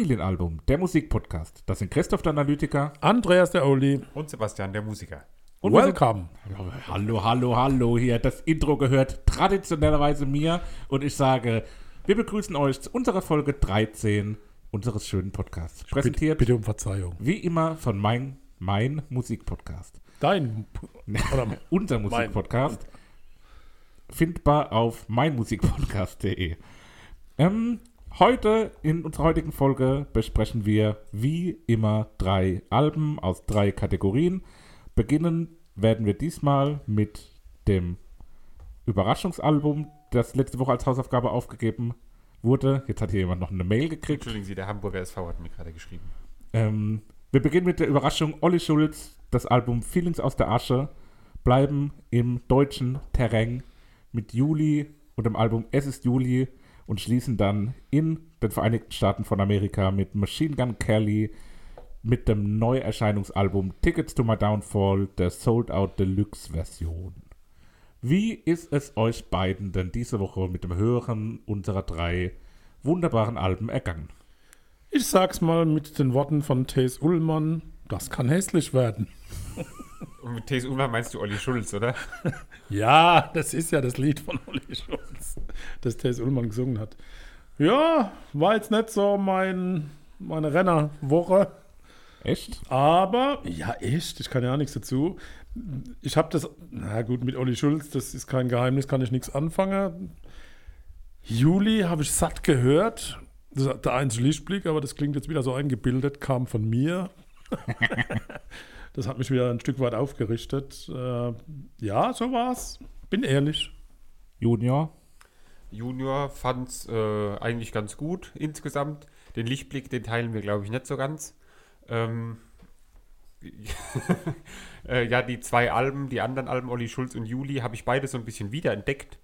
Familienalbum, der Musikpodcast. Das sind Christoph der Analytiker. Andreas der Oli. Und Sebastian der Musiker. Und Welcome. sind- Hallo, hallo, hallo hier. Das Intro gehört traditionellerweise mir. Und ich sage, wir begrüßen euch zu unserer Folge 13 unseres schönen Podcasts. Präsentiert Bitte, bitte um Verzeihung. wie immer von mein, mein Musikpodcast. Dein oder Unser Musikpodcast. Findbar auf meinmusikpodcast.de. Ähm, heute, in unserer heutigen Folge, besprechen wir wie immer drei Alben aus drei Kategorien. Beginnen werden wir diesmal mit dem Überraschungsalbum, das letzte Woche als Hausaufgabe aufgegeben wurde. Jetzt hat hier jemand noch eine Mail gekriegt. Entschuldigen Sie, der Hamburger SV hat mir gerade geschrieben. Ähm, wir beginnen mit der Überraschung Olli Schulz, das Album Feelings aus der Asche, bleiben im deutschen Terrain mit Juli und dem Album Es ist Juli und schließen dann in den Vereinigten Staaten von Amerika mit Machine Gun Kelly mit dem Neuerscheinungsalbum Tickets to My Downfall, der Sold Out Deluxe Version. Wie ist es euch beiden denn diese Woche mit dem Hören unserer drei wunderbaren Alben ergangen? Ich sag's mal mit den Worten von Thes Ullmann, das kann hässlich werden. Und mit T.S. Ullmann meinst du Olli Schulz, oder? Ja, das ist ja das Lied von Olli Schulz, das Thes Ullmann gesungen hat. Ja, war jetzt nicht so mein, meine Rennerwoche, Echt? aber ja, echt, ich kann ja auch nichts dazu. Ich habe das, na gut, mit Olli Schulz, das ist kein Geheimnis, kann ich nichts anfangen. Juli habe ich satt gehört. Das ist der einzige Lichtblick, aber das klingt jetzt wieder so eingebildet, kam von mir. das hat mich wieder ein Stück weit aufgerichtet. Äh, ja, so war's. Bin ehrlich. Junior? Junior fand's äh, eigentlich ganz gut insgesamt. Den Lichtblick, den teilen wir, glaube ich, nicht so ganz. Ähm, äh, ja, die zwei Alben, die anderen Alben, Olli Schulz und Juli, habe ich beide so ein bisschen wiederentdeckt.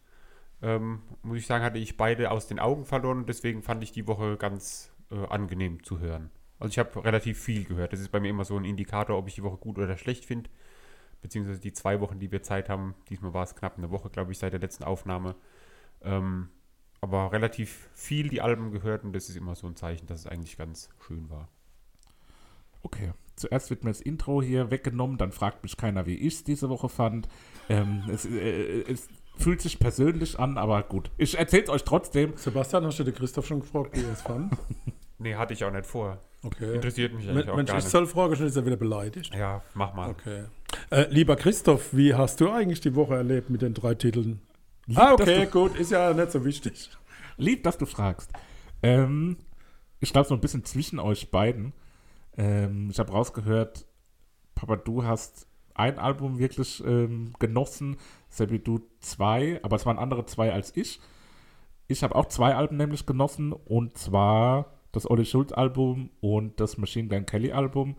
Ähm, muss ich sagen, hatte ich beide aus den Augen verloren und deswegen fand ich die Woche ganz äh, angenehm zu hören. Also ich habe relativ viel gehört. Das ist bei mir immer so ein Indikator, ob ich die Woche gut oder schlecht finde. Beziehungsweise die zwei Wochen, die wir Zeit haben. Diesmal war es knapp eine Woche, glaube ich, seit der letzten Aufnahme. Ähm, aber relativ viel die Alben gehört und das ist immer so ein Zeichen, dass es eigentlich ganz schön war. Okay. Zuerst wird mir das Intro hier weggenommen, dann fragt mich keiner, wie ich es diese Woche fand. Ähm, es, äh, es fühlt sich persönlich an, aber gut. Ich erzähl's euch trotzdem. Sebastian, hast du den Christoph schon gefragt, wie er es fand? Nee, hatte ich auch nicht vor. Okay. Interessiert mich eigentlich auch wenn gar ich nicht. soll fragen, schon ist er wieder beleidigt. Ja, mach mal. Okay. Äh, lieber Christoph, wie hast du eigentlich die Woche erlebt mit den drei Titeln? Lieb, ah, okay, du, gut, ist ja nicht so wichtig. lieb, dass du fragst. Ähm, ich glaube, so ein bisschen zwischen euch beiden. Ähm, ich habe rausgehört, Papa, du hast ein Album wirklich ähm, genossen, Sebi, du zwei, aber es waren andere zwei als ich. Ich habe auch zwei Alben nämlich genossen und zwar das Olli Schulz Album und das Machine Gun Kelly Album.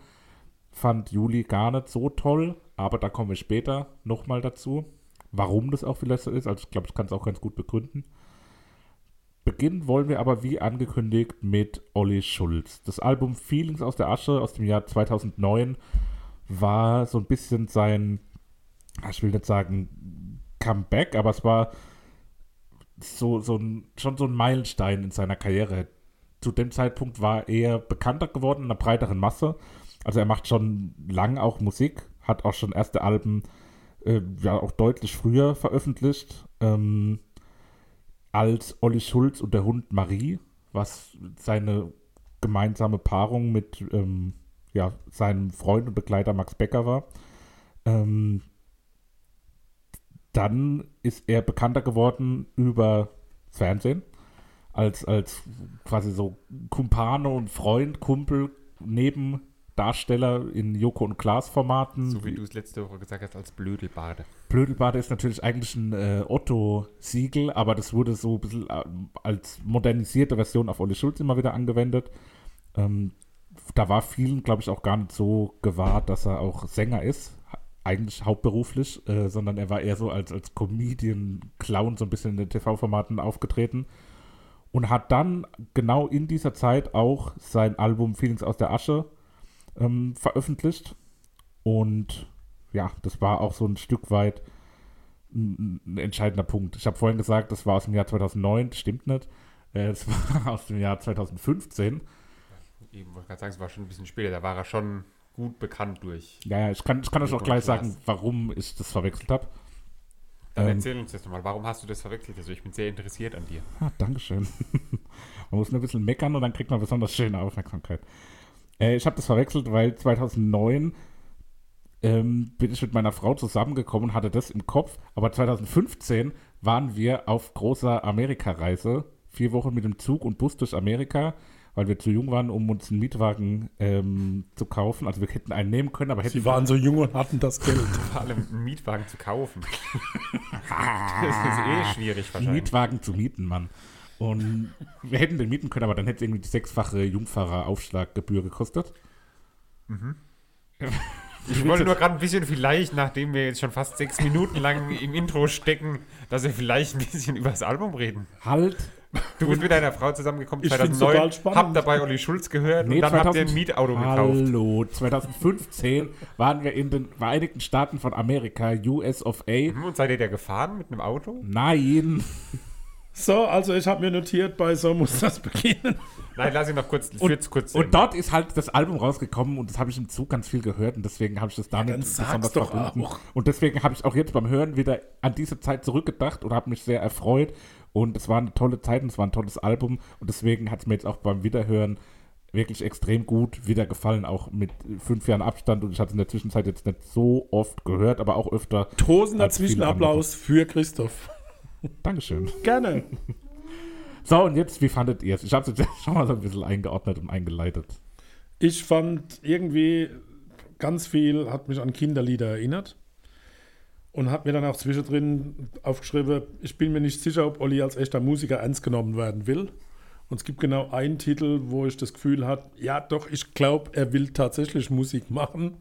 Fand Juli gar nicht so toll, aber da kommen wir später nochmal dazu, warum das auch vielleicht so ist. Also ich glaube, ich kann es auch ganz gut begründen. Beginnen wollen wir aber wie angekündigt mit Olli Schulz. Das Album Feelings aus der Asche aus dem Jahr 2009 war so ein bisschen sein, ich will nicht sagen Comeback, aber es war so, so ein, schon so ein Meilenstein in seiner Karriere. Zu dem Zeitpunkt war er bekannter geworden in einer breiteren Masse. Also er macht schon lang auch Musik, hat auch schon erste Alben äh, ja auch deutlich früher veröffentlicht. Ähm, als Olli Schulz und der Hund Marie, was seine gemeinsame Paarung mit ähm, ja, seinem Freund und Begleiter Max Becker war. Ähm, dann ist er bekannter geworden über Fernsehen, als, als quasi so Kumpane und Freund, Kumpel, Nebendarsteller in Joko und Klaas Formaten. So wie du es letzte Woche gesagt hast, als Blödelbade. Blödelbade ist natürlich eigentlich ein äh, Otto-Siegel, aber das wurde so ein bisschen äh, als modernisierte Version auf Olli Schulz immer wieder angewendet. Ähm, da war vielen, glaube ich, auch gar nicht so gewahrt, dass er auch Sänger ist, eigentlich hauptberuflich, äh, sondern er war eher so als, als Comedian, Clown so ein bisschen in den TV-Formaten aufgetreten und hat dann genau in dieser Zeit auch sein Album Feelings aus der Asche ähm, veröffentlicht und ja, das war auch so ein Stück weit ein, ein entscheidender Punkt. Ich habe vorhin gesagt, das war aus dem Jahr 2009, stimmt nicht. Äh, Es war aus dem Jahr 2015. eben wollte gerade sagen, es war schon ein bisschen später, da war er schon gut bekannt durch. Ja, ja, ich kann, ich kann euch auch gleich sagen, warum ich das verwechselt habe. Dann Ähm. erzähl uns das nochmal, warum hast du das verwechselt? Also ich bin sehr interessiert an dir. Ah, Dankeschön. man muss nur ein bisschen meckern und dann kriegt man besonders schöne Aufmerksamkeit. Äh, ich habe das verwechselt, weil 2009 ähm, bin ich mit meiner Frau zusammengekommen, hatte das im Kopf, aber 2015 waren wir auf großer Amerikareise, vier Wochen mit dem Zug und Bus durch Amerika, weil wir zu jung waren, um uns einen Mietwagen ähm, zu kaufen. Also wir hätten einen nehmen können, aber hätten Sie waren so jung und hatten das Geld. Vor allem einen Mietwagen zu kaufen. das ist eh schwierig wahrscheinlich. Mietwagen zu mieten, Mann. Und wir hätten den mieten können, aber dann hätte es irgendwie die sechsfache Jungfahreraufschlaggebühr gekostet. Ich wollte nur gerade ein bisschen vielleicht, nachdem wir jetzt schon fast sechs Minuten lang im Intro stecken, dass wir vielleicht ein bisschen über das Album reden. Halt. Du bist mit deiner Frau zusammengekommen Ich find's 2009, total spannend. habt dabei Olli Schulz gehört und dann habt ihr ein Mietauto gekauft. Hallo, 2015 waren wir in den Vereinigten Staaten von Amerika, US of A. Hm, Und seid ihr da gefahren mit einem Auto? Nein. So, also ich habe mir notiert, bei so muss das beginnen. Nein, lass ihn noch kurz, Und, kurz. und dort ist halt das Album rausgekommen und das habe ich im Zug ganz viel gehört und deswegen habe ich das damit dann sag's doch auch. Und deswegen habe ich auch jetzt beim Hören wieder an diese Zeit zurückgedacht und habe mich sehr erfreut und es war eine tolle Zeit und es war ein tolles Album und deswegen hat es mir jetzt auch beim Wiederhören wirklich extrem gut wieder gefallen, auch mit fünf Jahren Abstand und ich hatte es in der Zwischenzeit jetzt nicht so oft gehört, aber auch öfter. Tosender Zwischenapplaus für Christoph. Dankeschön. Gerne. So, und jetzt, wie fandet ihr es? Ich habe es jetzt schon mal so ein bisschen eingeordnet und eingeleitet. Ich fand irgendwie ganz viel, hat mich an Kinderlieder erinnert. Und habe mir dann auch zwischendrin aufgeschrieben, ich bin mir nicht sicher, ob Olli als echter Musiker ernst genommen werden will. Und es gibt genau einen Titel, wo ich das Gefühl hatte, ja doch, ich glaube, er will tatsächlich Musik machen.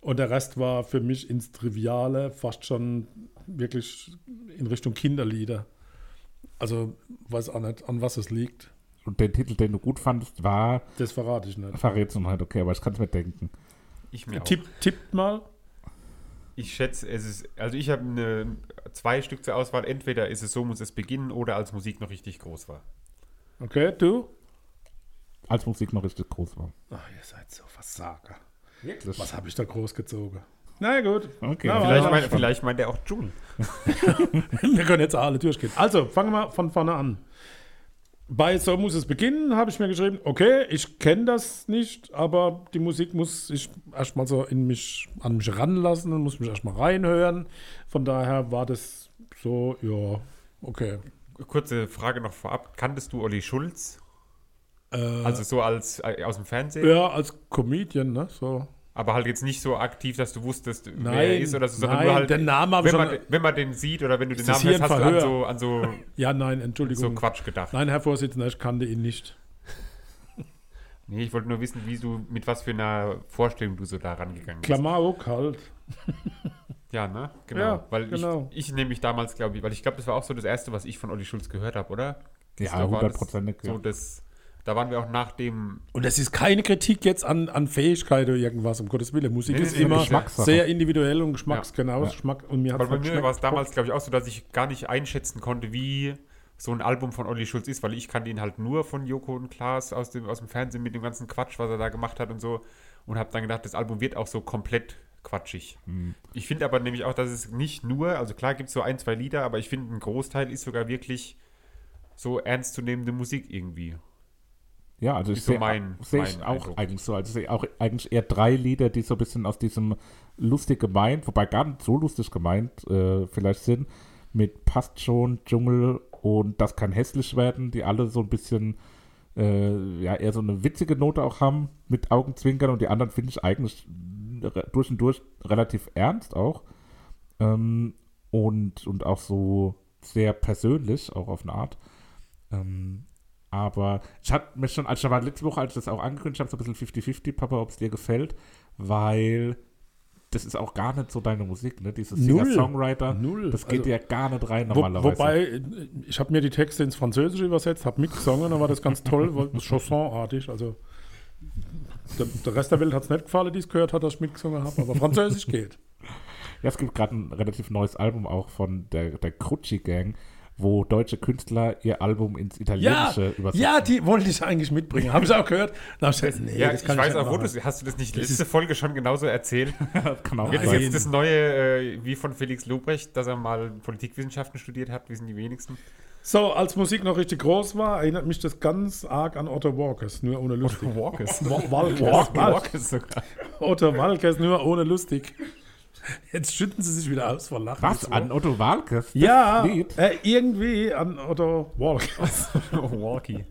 Und der Rest war für mich ins Triviale, fast schon wirklich in Richtung Kinderlieder. Also weiß auch nicht, an was es liegt. Und der Titel, den du gut fandest, war Das verrate ich nicht. Verrätst du halt, okay, aber ich kann es mir denken. ich mir auch. Tipp, tippt mal. Ich schätze, es ist, also ich habe eine, zwei Stück zur Auswahl. Entweder ist es so muss es beginnen oder als Musik noch richtig groß war. Okay, du? Als Musik noch richtig groß war. Ach, ihr seid so Versager. Wirklich? Was habe ich da groß gezogen? Na gut. Okay. Na, Vielleicht, aber- mein, vielleicht meint er auch June. Wir können jetzt alle durchgehen. Also, fangen wir von vorne an. Bei So muss es beginnen, habe ich mir geschrieben, okay, ich kenne das nicht, aber die Musik muss ich erstmal so in mich, an mich ranlassen und muss mich erstmal reinhören. Von daher war das so, ja, okay. Kurze Frage noch vorab. Kanntest du Olli Schulz? Äh, Also so als äh, aus dem Fernsehen? ja, als Comedian, ne? So. Aber halt jetzt nicht so aktiv, dass du wusstest, wer Nein, er ist oder so, sondern nein, nur halt, den Namen wenn man, wenn man den sieht oder wenn du den Namen hier hast, hast du an Verhör? so, an so, Ja, nein, so Entschuldigung. Quatsch gedacht. Nein, Herr Vorsitzender, ich kannte ihn nicht. Nee, ich wollte nur wissen, wie du, mit was für einer Vorstellung du so da rangegangen bist. Klamauk halt. Ja, ne? Genau. Ja, weil genau. ich, ich nämlich damals, glaube ich, weil ich glaube, das war auch so das Erste, was ich von Olli Schulz gehört habe, oder? Ja, das hundertprozentig. So Ja. das, da waren wir auch nach dem, Und das ist keine Kritik jetzt an, an Fähigkeit oder irgendwas, um Gottes Willen. Musik Nee, ist nee, immer sehr individuell und Geschmacks, Ja. genau, Ja. Geschmack. Und mir hat bei mir war es damals, glaube ich, auch so, dass ich gar nicht einschätzen konnte, wie so ein Album von Olli Schulz ist, weil ich kannte ihn halt nur von Joko und Klaas aus dem, aus dem Fernsehen mit dem ganzen Quatsch, was er da gemacht hat und so. Und habe dann gedacht, das Album wird auch so komplett quatschig. Ich finde aber nämlich auch, dass es nicht nur, also klar gibt es so ein, zwei Lieder, aber ich finde, ein Großteil ist sogar wirklich so ernstzunehmende Musik irgendwie. Ja, also ich sehe mein- ich mein auch Eindruck. eigentlich so. Also ich sehe auch eigentlich eher drei Lieder, die so ein bisschen aus diesem lustig gemeint, wobei gar nicht so lustig gemeint äh, vielleicht sind, mit Passt schon, Dschungel und Das kann hässlich werden, die alle so ein bisschen äh, ja eher so eine witzige Note auch haben mit Augenzwinkern und die anderen finde ich eigentlich durch und durch relativ ernst auch ähm, und, und auch so sehr persönlich, auch auf eine Art. Ähm, aber ich hatte mir schon, also ich war letzte Woche, als ich das auch angekündigt habe, so ein bisschen 50-50, Papa, ob es dir gefällt, weil das ist auch gar nicht so deine Musik, ne? Dieses. Singer-Songwriter, Null. das geht Also, dir gar nicht rein Wo, normalerweise. wobei, äh, ich habe mir die Texte ins Französische übersetzt, habe mitgesungen, dann war das ganz toll, weil das Chansonartig, also der, der Rest der Welt hat es nicht gefallen, die es gehört hat, dass ich mitgesungen habe, aber Französisch geht. Ja, es gibt gerade ein relativ neues Album auch von der, der Crucci Gang. Wo deutsche Künstler ihr Album ins Ja, Italienische übersetzen. ja, die wollte ich eigentlich mitbringen. Habe ich auch gehört. Da hab ich gesagt, nee, Ja, das ich kann weiß nicht auch, wo du hast du das nicht letzte Folge schon genauso erzählt. das kann auch das sein. jetzt das neue, äh, wie von Felix Lobrecht, dass er mal Politikwissenschaften studiert hat, wissen die wenigsten. So, als Musik noch richtig groß war, erinnert mich das ganz arg an Otto Walkers, nur ohne lustig. Walkers, Walkers. Walkers sogar. Otto Walkers, nur ohne lustig. Jetzt schütten sie sich wieder aus vor Lachen. Was? An Otto Walkes? Ja, äh, irgendwie an Otto Walkers. Walkie.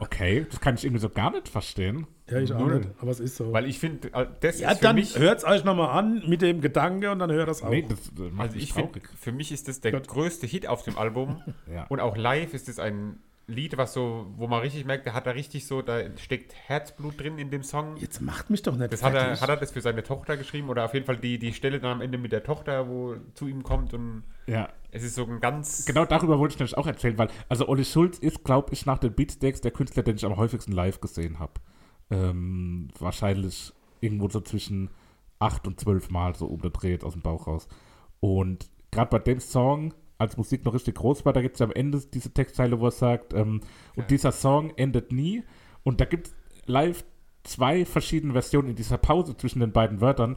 Okay, das kann ich irgendwie so gar nicht verstehen. Ja, ich auch Null. nicht, aber es ist so. Weil ich finde, äh, das ja, ist für dann mich, hört es euch nochmal an mit dem Gedanke und dann hört das auch. Nee, das, das macht also ich finde, für mich ist das der Gott. größte Hit auf dem Album. Ja. Und auch live ist es ein Lied, was so, wo man richtig merkt, da hat er richtig so, da steckt Herzblut drin in dem Song. Jetzt macht mich doch nicht Das hat er, hat er das für seine Tochter geschrieben oder auf jeden Fall die, die Stelle dann am Ende mit der Tochter, wo zu ihm kommt und Ja, es ist so ein ganz. genau darüber wollte ich nämlich auch erzählen, weil, also Olli Schulz ist, glaube ich, nach den Beatsteaks der Künstler, den ich am häufigsten live gesehen habe. Ähm, wahrscheinlich irgendwo so zwischen acht und zwölf Mal so umgedreht aus dem Bauch raus. Und gerade bei dem Song, als Musik noch richtig groß war, da gibt es ja am Ende diese Textzeile, wo er sagt, ähm, und dieser Song endet nie. Und da gibt es live zwei verschiedene Versionen in dieser Pause zwischen den beiden Wörtern.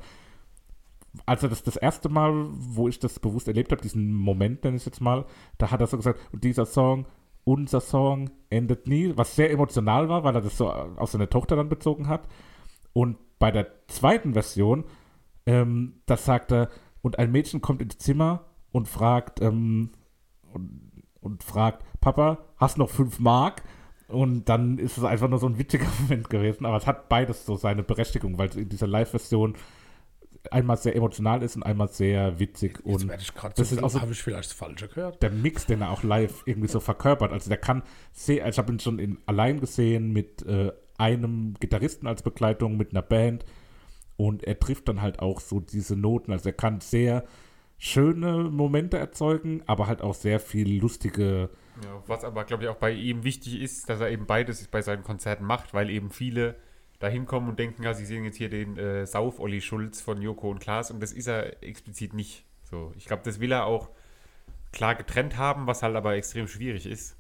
Also das das erste Mal, wo ich das bewusst erlebt habe, diesen Moment nenne ich jetzt mal, da hat er so gesagt, und dieser Song, unser Song endet nie, was sehr emotional war, weil er das so auf seine Tochter dann bezogen hat. Und bei der zweiten Version, ähm, das sagt er, und ein Mädchen kommt ins Zimmer und fragt, ähm, und, und fragt, Papa, hast noch fünf Mark? Und dann ist es einfach nur so ein witziger Moment gewesen, aber es hat beides so seine Berechtigung, weil es in dieser Live-Version einmal sehr emotional ist und einmal sehr witzig Jetzt und werde ich gerade das so, ist auch so- habe ich vielleicht das Falsche gehört? der Mix, den er auch live irgendwie so verkörpert. Also der kann sehr, also ich habe ihn schon in, allein gesehen mit äh, einem Gitarristen als Begleitung, mit einer Band und er trifft dann halt auch so diese Noten. Also er kann sehr schöne Momente erzeugen, aber halt auch sehr viel lustige. Ja, was aber, glaube ich, auch bei ihm wichtig ist, dass er eben beides bei seinen Konzerten macht, weil eben viele da hinkommen und denken, ja, sie sehen jetzt hier den äh, Sauf-Olli Schulz von Joko und Klaas und das ist er explizit nicht. So, ich glaube, das will er auch klar getrennt haben, was halt aber extrem schwierig ist,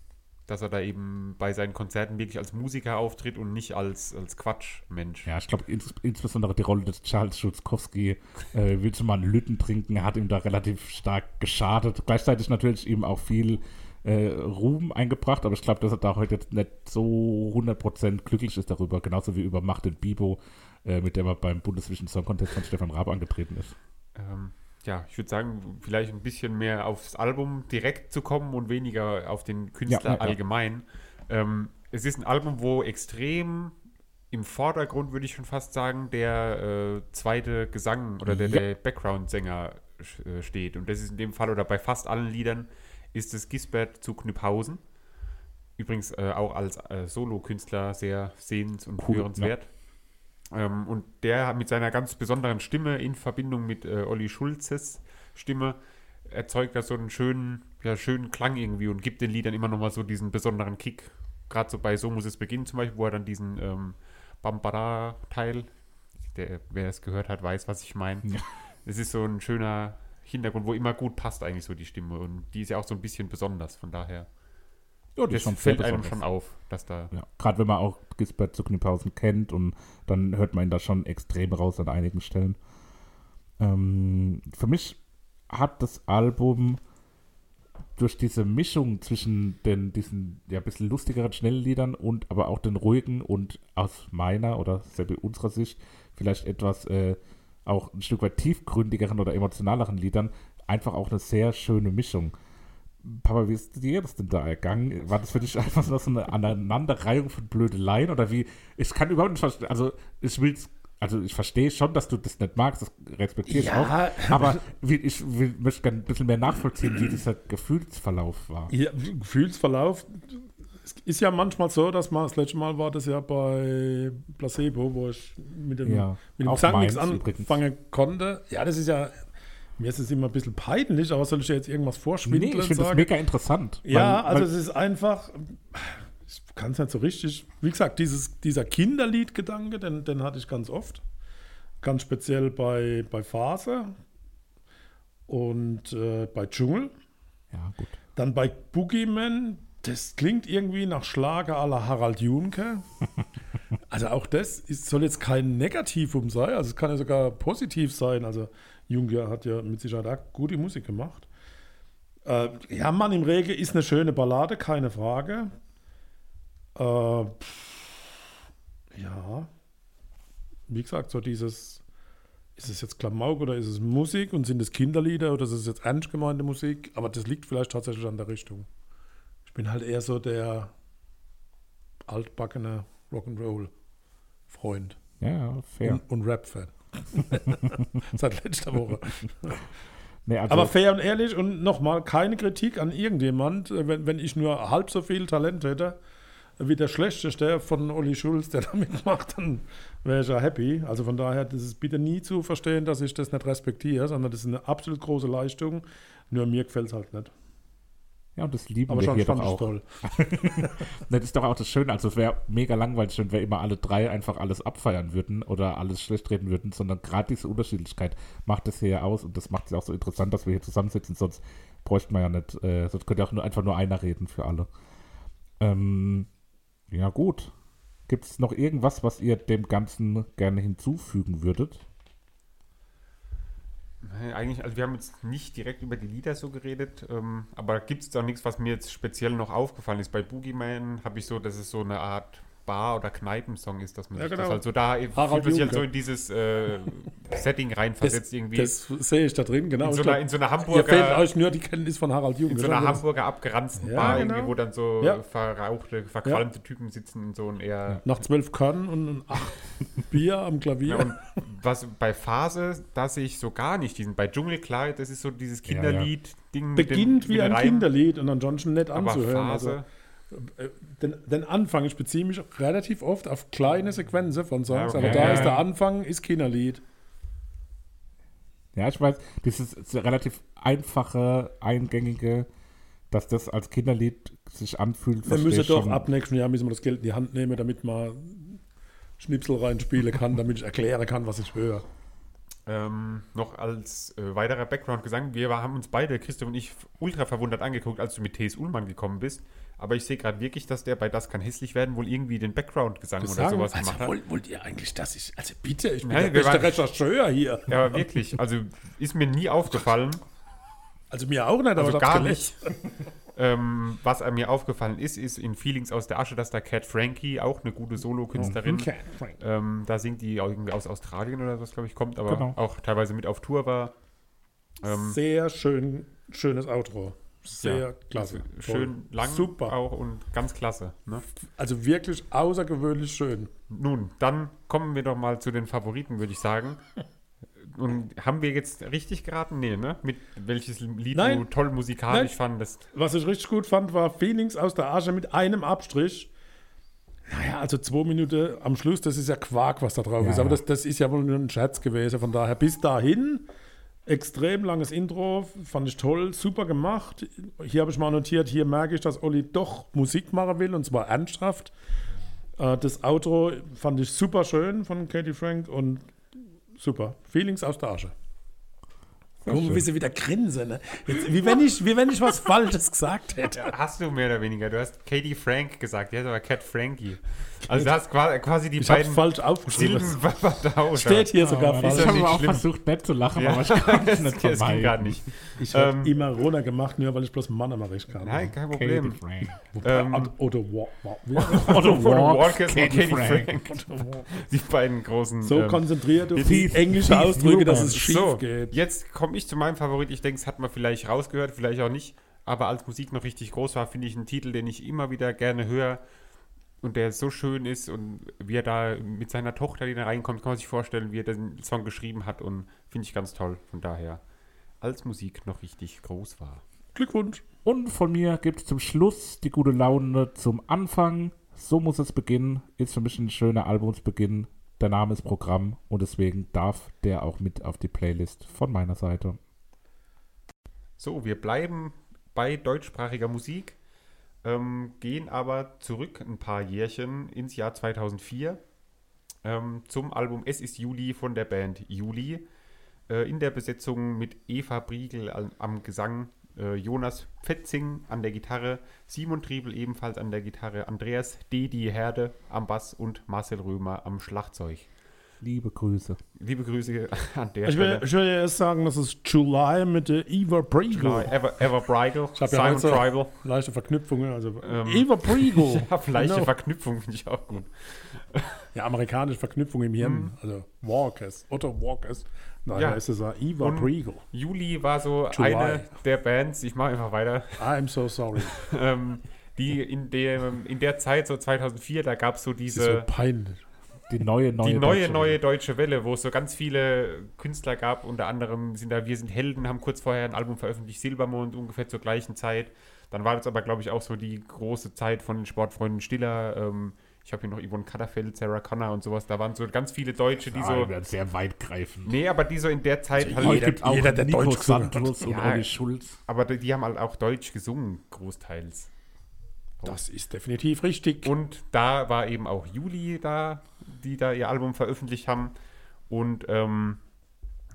dass er da eben bei seinen Konzerten wirklich als Musiker auftritt und nicht als, als Quatschmensch. Ja, ich glaube ins, insbesondere die Rolle des Charles Schulzkowski, äh, willst du mal einen Lütten trinken, hat ihm da relativ stark geschadet. Gleichzeitig natürlich ihm auch viel äh, Ruhm eingebracht, aber ich glaube, dass er da heute jetzt nicht so 100% glücklich ist darüber, genauso wie über Macht und Bibo, äh, mit dem er beim Bundesvision Song Contest von Stefan Raab angetreten ist. Ähm, ja, ich würde sagen, vielleicht ein bisschen mehr aufs Album direkt zu kommen und weniger auf den Künstler Ja, ja, ja. allgemein. Ähm, es ist ein Album, wo extrem im Vordergrund, würde ich schon fast sagen, der äh, zweite Gesang oder der, Ja. der Background-Sänger äh, steht. Und das ist in dem Fall oder bei fast allen Liedern ist es Gisbert zu Knüpphausen. Übrigens äh, auch als äh, Solo-Künstler sehr sehens- und Cool, hörenswert. Ähm, und der mit seiner ganz besonderen Stimme in Verbindung mit äh, Olli Schulzes Stimme erzeugt da so einen schönen, ja, schönen Klang irgendwie und gibt den Liedern immer nochmal so diesen besonderen Kick. Gerade so bei So muss es beginnen zum Beispiel, wo er dann diesen ähm, Bambara-Teil, der, wer es gehört hat, weiß, was ich meine. Ja. Es ist so ein schöner Hintergrund, wo immer gut passt eigentlich so die Stimme und die ist ja auch so ein bisschen besonders, von daher. Ja, Das schon fällt einem schon auf, dass da Ja, gerade wenn man auch Gisbert zu Knüpphausen kennt und dann hört man ihn da schon extrem raus an einigen Stellen. Ähm, für mich hat das Album durch diese Mischung zwischen den diesen ja bisschen lustigeren schnellen Liedern und aber auch den ruhigen und aus meiner oder selbst unserer Sicht vielleicht etwas äh, auch ein Stück weit tiefgründigeren oder emotionaleren Liedern einfach auch eine sehr schöne Mischung. Papa, wie ist dir das denn da ergangen? War das für dich einfach nur so eine Aneinanderreihung von Blödeleien oder wie? Ich kann überhaupt nicht verstehen. Also, ich will's, also ich verstehe schon, dass du das nicht magst, das respektiere ich Ja. auch. Aber wie, ich will, möchte gerne ein bisschen mehr nachvollziehen, wie dieser Gefühlsverlauf war. Ja, Gefühlsverlauf. Es ist ja manchmal so, dass man, das letzte Mal war das ja bei Placebo, wo ich mit dem, Ja, mit dem Gesang nichts Mainz übrigens. anfangen konnte. Ja, das ist ja, mir ist es immer ein bisschen peinlich, aber soll ich jetzt irgendwas Nee, vorschwindeln ich finde das mega interessant. Ja, weil, also weil, es ist einfach, ich kann es nicht so richtig, wie gesagt, dieses, dieser Kinderliedgedanke, den, den hatte ich ganz oft. Ganz speziell bei, bei Phase und äh, bei Dschungel. Ja, gut. Dann bei Boogeyman, das klingt irgendwie nach Schlager aller Harald Junke. Also auch das ist, soll jetzt kein Negativum sein, also es kann ja sogar positiv sein. Also Junke hat ja mit Sicherheit auch gute Musik gemacht. Äh, ja, Mann im Regen ist eine schöne Ballade, keine Frage. Äh, ja, wie gesagt, so dieses, ist es jetzt Klamauk oder ist es Musik und sind es Kinderlieder oder ist es jetzt ernst gemeinte Musik? Aber das liegt vielleicht tatsächlich an der Richtung. Ich bin halt eher so der altbackene Rock'n'Roll-Freund Ja, ja, fair. und, und Rap-Fan. Seit letzter Woche. Nee, also, Aber fair und ehrlich und nochmal keine Kritik an irgendjemand. äh, Wenn, wenn ich nur halb so viel Talent hätte wie der Schlechteste von Olli Schulz, der damit macht, dann wäre ich ja happy. Also von daher, das ist bitte nie zu verstehen, dass ich das nicht respektiere, sondern das ist eine absolut große Leistung. Nur mir gefällt es halt nicht. Ja, und das lieben Aber wir schon hier doch fand ich auch. toll. Das ist doch auch das Schöne. Also es wäre mega langweilig, wenn wir immer alle drei einfach alles abfeiern würden oder alles schlecht reden würden, sondern gerade diese Unterschiedlichkeit macht es hier ja aus und das macht es auch so interessant, dass wir hier zusammensitzen, sonst bräuchten wir ja nicht, äh, sonst könnte ja auch nur einfach nur einer reden für alle. Ähm, ja gut. Gibt es noch irgendwas, was ihr dem Ganzen gerne hinzufügen würdet? Eigentlich, also wir haben jetzt nicht direkt über die Lieder so geredet, ähm, aber gibt es da nichts, was mir jetzt speziell noch aufgefallen ist? Bei Boogeyman habe ich so, dass es so eine Art Bar- oder Kneipensong ist, dass man Ja, sich genau. das halt so da fühlt Harald man sich halt so in dieses äh, Setting reinversetzt irgendwie. Das sehe ich da drin, genau. in, so einer, in so einer Ihr fehlt Hamburger, euch nur die Kenntnis von Harald Junke. in so oder? einer Das- Hamburger abgeranzten Ja, Bar genau. irgendwie, wo dann so Ja. verrauchte, verqualmte Typen sitzen in so ein eher Nach zwölf Körnen und acht Bier am Klavier. Ja, und was bei Phase, da sehe ich so gar nicht diesen. Bei Dschungelkleid, das ist so dieses Ja, ja. Kinderlied-Ding. mit beginnt dem- wie mit ein Reim, Kinderlied und ansonsten nett Aber anzuhören. Phase, Also, den, den Anfang, ich beziehe mich relativ oft auf kleine Sequenzen von Songs, okay. aber da ist der Anfang, ist Kinderlied. Ja, ich weiß, dieses relativ einfache, eingängige, dass das als Kinderlied sich anfühlt. Wir müssen doch ab nächsten Jahr müssen wir das Geld in die Hand nehmen, damit man Schnipsel reinspielen kann, damit ich erklären kann, was ich höre. Ähm, noch als äh, weiterer Background-Gesang, wir haben uns beide, Christoph und ich, ultra verwundert angeguckt, als du mit T.S. Ullmann gekommen bist. Aber ich sehe gerade wirklich, dass der bei Das kann hässlich werden wohl irgendwie den Background-Gesang oder Sagen, sowas also gemacht hat. wollt, wollt ihr eigentlich, dass ich, also bitte, ich bin Nein, der beste Rechercheur hier. Ja, aber wirklich, also ist mir nie aufgefallen. Also mir auch nicht, aber Also gar gelesen. Ähm, was mir aufgefallen ist, ist in Feelings aus der Asche, dass da Cat Frankie, auch eine gute Solo-Künstlerin, Okay. ähm, da singt die auch irgendwie aus Australien oder was, glaube ich, kommt, aber Genau. auch teilweise mit auf Tour war. Ähm, Sehr schön, schönes Outro. Sehr ja, klasse. also Schön Toll. lang Super. auch und ganz klasse. Ne? Also wirklich außergewöhnlich schön. Nun, dann kommen wir doch mal zu den Favoriten, würde ich sagen. Und haben wir jetzt richtig geraten? Nee, ne? Mit welches Lied Nein. du toll musikalisch Nein. fandest. Was ich richtig gut fand, war Feelings aus der Asche mit einem Abstrich. Naja, also zwei Minuten am Schluss, das ist ja Quark, was da drauf Ja, ist. Aber das, das ist ja wohl nur ein Scherz gewesen. Von daher bis dahin, extrem langes Intro, fand ich toll, super gemacht. Hier habe ich mal notiert, hier merke ich, dass Olli doch Musik machen will und zwar ernsthaft. Äh, Das Outro fand ich super schön von Katie Frank und super. Feelings aus der Asche. Guck mal, wie sie wieder grinsen. Ne? Jetzt, wie, wenn ich, wie wenn ich was Falsches gesagt hätte. Hast du mehr oder weniger. Du hast Katie Frank gesagt, die heißt aber Cat Frankie. Also du hast qua- quasi die Ich beiden falsch aufgeschrieben. Steht hier sogar ich falsch. ja habe auch schlimm. versucht, nett zu lachen, Ja, aber ich kann es das, nicht ging vermeiden. gerade nicht. Ich habe Ähm, immer runter gemacht, nur weil ich bloß Mannermarich kann. Nein, kein Katie Problem. Frank. Ähm, Oder wa Otto Otto Walk, Walkers und Katie Frank. Frank. Die beiden großen. So ähm, konzentriert auf die englische Ausdrücke, dass es schief so, geht. jetzt komme ich zu meinem Favorit. Ich denke, es hat man vielleicht rausgehört, vielleicht auch nicht. Aber als Musik noch richtig groß war, finde ich einen Titel, den ich immer wieder gerne höre und der so schön ist und wie er da mit seiner Tochter, die da reinkommt, kann man sich vorstellen, wie er den Song geschrieben hat und finde ich ganz toll. Von daher, als Musik noch richtig groß war. Glückwunsch. Und von mir gibt es zum Schluss die gute Laune zum Anfang. So muss es beginnen. Ist für mich ein schöner Albumsbeginn. Der Name ist Programm und deswegen darf der auch mit auf die Playlist von meiner Seite. So, wir bleiben bei deutschsprachiger Musik, ähm, gehen aber zurück ein paar Jährchen ins Jahr 2004 ähm, zum Album Es ist Juli von der Band Juli. Äh, in der Besetzung mit Eva Briegel am Gesang, äh, Jonas Pfetzing an der Gitarre, Simon Triebel ebenfalls an der Gitarre, Andreas Dedi Herde am Bass und Marcel Römer am Schlagzeug. Liebe Grüße. Liebe Grüße an der Ich will, Stelle. ich will ja erst sagen, das ist July mit der Eva Briegel. Ever, Ever Ich ja Simon heute so Tribal. leichte Verknüpfungen. Also Ähm, Eva Briegel. Ja, vielleicht Genau. eine Verknüpfung finde ich auch gut. Ja, amerikanische Verknüpfung im Hirn. Also Walkers, Otto Walkers. Daher Ja. ist es ja Eva Und- Briegel. Juli war so July. eine der Bands, ich mache einfach weiter, I'm so sorry. ähm, die in der, in der Zeit, so 2004, da gab es so Das ist diese, so peinlich. Die neue, neue. die neue, Deutsche neue Welle. deutsche Welle, wo es so ganz viele Künstler gab, unter anderem sind da Wir sind Helden, haben kurz vorher ein Album veröffentlicht, Silbermond, ungefähr zur gleichen Zeit. Dann war das aber, glaube ich, auch so die große Zeit von den Sportfreunden Stiller. Ähm, ich habe hier noch Yvonne Katterfeld, Sarah Connor und sowas. Da waren so ganz viele Deutsche, die Ah, so. sehr weitgreifend. Nee, aber die so in der Zeit halt. jeder- gibt auch jeder, der Nico Deutsch gesungen hat. Santos und Ja. Olli Schulz. Aber die, die haben halt auch Deutsch gesungen, großteils. Das ist definitiv richtig. Und da war eben auch Juli da, die da ihr Album veröffentlicht haben. Und ähm,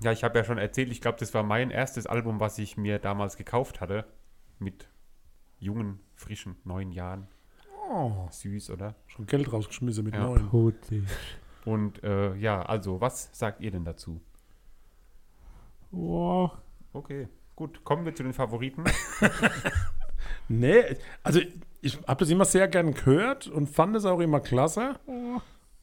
ja, ich habe ja schon erzählt, ich glaube, das war mein erstes Album, was ich mir damals gekauft hatte. Mit jungen, frischen, neun Jahren. Oh, Süß, oder? schon Geld rausgeschmissen mit Ja. neun. Putzig. Und äh, ja, also, was sagt ihr denn dazu? Oh, Okay, gut, kommen wir zu den Favoriten. Nee, also ich habe das immer sehr gern gehört und fand es auch immer klasse.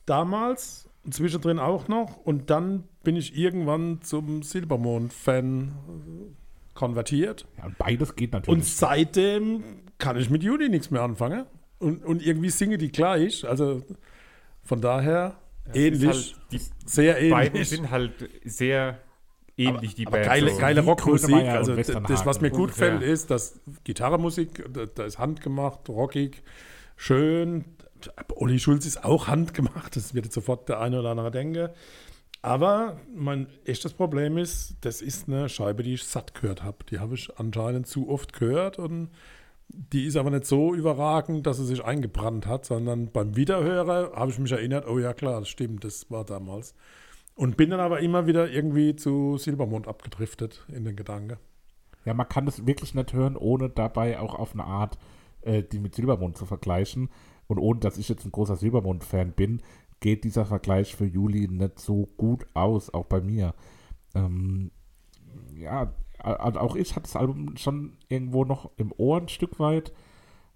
Damals, und zwischendrin auch noch. Und dann bin ich irgendwann zum Silbermond-Fan äh, konvertiert. ja, und beides geht Und natürlich. seitdem kann ich mit Juli nichts mehr anfangen. Und, und irgendwie singe die gleich. Also von daher ähnlich. Ist halt, die sehr beiden ähnlich. sind halt sehr ähnlich, die Aber Bands. geile, so. geile Rockmusik. Also das, was mir gut gefällt, ist, dass Gitarrenmusik, da, da ist handgemacht, rockig, schön. Olli Schulz ist auch handgemacht, das wird jetzt sofort der eine oder andere denken. Aber mein echtes Problem ist, das ist eine Scheibe, die ich satt gehört habe. Die habe ich anscheinend zu oft gehört und die ist aber nicht so überragend, dass sie sich eingebrannt hat, sondern beim Wiederhören habe ich mich erinnert, oh ja klar, das stimmt, das war damals. Und bin dann aber immer wieder irgendwie zu Silbermond abgedriftet in den Gedanken. Ja, man kann das wirklich nicht hören, ohne dabei auch auf eine Art, äh, die mit Silbermond zu vergleichen. Und ohne, dass ich jetzt ein großer Silbermond-Fan bin, geht dieser Vergleich für Juli nicht so gut aus, auch bei mir. Ähm, ja, also auch ich hatte das Album schon irgendwo noch im Ohr ein Stück weit.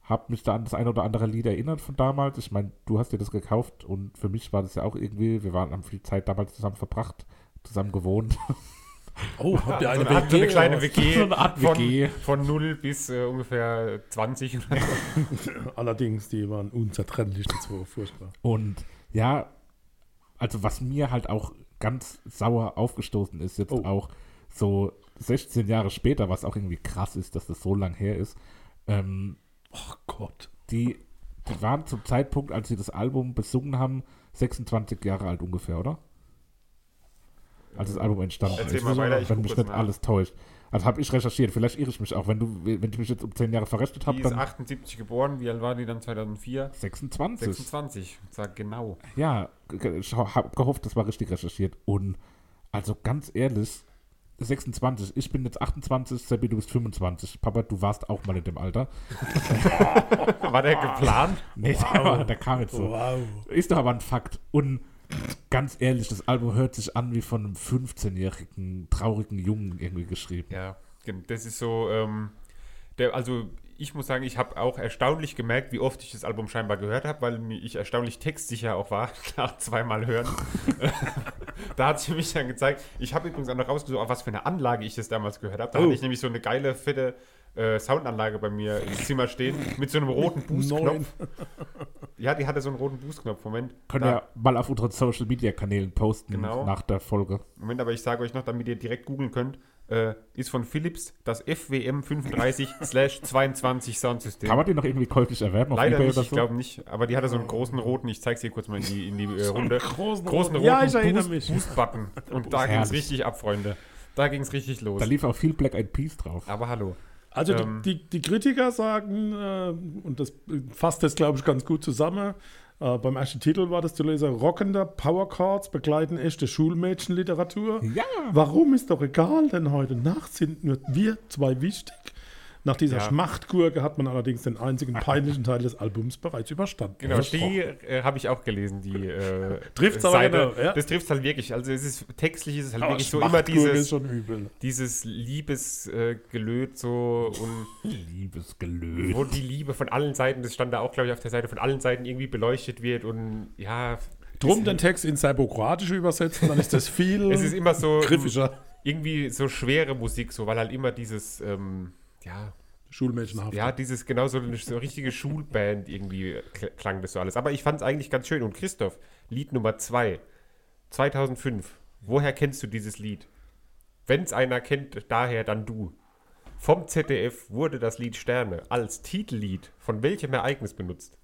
Hab mich da an das ein oder andere Lied erinnert von damals. Ich meine, du hast dir das gekauft und für mich war das ja auch irgendwie, wir waren, haben viel Zeit damals zusammen verbracht, zusammen gewohnt. Oh, habt ihr eine so, eine, so eine kleine WG? WG, So eine Art von, WG. von 0 bis äh, ungefähr 20. oder so. Allerdings, die waren unzertrennlich, das war furchtbar. Und ja, also was mir halt auch ganz sauer aufgestoßen ist, jetzt Oh. auch so 16 Jahre später, was auch irgendwie krass ist, dass das so lang her ist, ähm, Ach Gott. die, die waren zum Zeitpunkt, als sie das Album besungen haben, 26 Jahre alt ungefähr, oder? Als das Album entstanden Erzähl ist. mal weiter, ich wenn mich nicht nach. alles täuscht. Also habe ich recherchiert, vielleicht irre ich mich auch. Wenn du, wenn ich mich jetzt um 10 Jahre verrechnet habe, Die ist dann 78 geboren, wie alt war die dann 2004? 26. 26, sag genau. Ja, ich habe gehofft, das war richtig recherchiert. Und also ganz ehrlich, 26, ich bin jetzt 28, Seppi, du bist 25. Papa, du warst auch mal in dem Alter. War der geplant? Nee, der, war, der kam jetzt so. Wow. Ist doch aber ein Fakt. Und ganz ehrlich, das Album hört sich an wie von einem 15-jährigen, traurigen Jungen irgendwie geschrieben. Ja, das ist so, ähm, der, also ich muss sagen, ich habe auch erstaunlich gemerkt, wie oft ich das Album scheinbar gehört habe, weil ich erstaunlich textsicher auch war, nach zweimal hören. da hat sich mich dann gezeigt, ich habe übrigens auch noch rausgesucht, auf was für eine Anlage ich das damals gehört habe. Da Oh. hatte ich nämlich so eine geile, fette äh, Soundanlage bei mir im Zimmer stehen, mit so einem roten Boostknopf. Ja, die hatte so einen roten Boostknopf. Moment. Können wir mal auf unseren Social-Media-Kanälen posten Genau. nach der Folge. Moment, aber ich sage euch noch, damit ihr direkt googeln könnt, äh, ist von Philips das FWM35-22 Soundsystem. Kann man die noch irgendwie käuflich erwerben auf Leider Ebay nicht, oder ich so? glaube nicht. Aber die hatte so einen großen roten, ich zeig's dir kurz mal in die, in die äh, Runde. großen großen roten- Ja, roten ich erinnere Boost- mich. Boost-Button. Und da Herrlich. ging's richtig ab, Freunde. Da ging's richtig los. Da lief auch viel Black Eyed Peas drauf. Aber hallo. Also Ähm. die, die, die Kritiker sagen, äh, und das fasst das, glaube ich, ganz gut zusammen, äh, beim ersten Titel war das zu lesen, rockender Powerchords begleiten echte Schulmädchenliteratur. Ja. Warum ist doch egal, denn heute Nacht sind nur wir zwei wichtig. Nach dieser Ja. Schmachtgurke hat man allerdings den einzigen peinlichen Teil des Albums bereits überstanden. Genau, Also, die äh, habe ich auch gelesen, die äh, Trifft's aber Seite. genau, ja. Das trifft halt wirklich. Also es ist textlich ist es halt aber wirklich so immer dieses, dieses Liebesgelöt äh, so und Liebesgelöt. wo die Liebe von allen Seiten, das stand da auch, glaube ich, auf der Seite, von allen Seiten irgendwie beleuchtet wird und ja. Drum es, den Text ins Serbokroatische übersetzen, dann ist das viel es ist immer so griffischer. irgendwie so schwere Musik, so, weil halt immer dieses, ähm, ja, Schulmädchenhaft. Ja, dieses genau so eine so richtige Schulband irgendwie kl- klang das so alles. Aber ich fand es eigentlich ganz schön. Und Christoph, Lied Nummer 2, 2005. Woher kennst du dieses Lied? Wenn es einer kennt, daher dann du. Vom ZDF wurde das Lied Sterne als Titellied von welchem Ereignis benutzt?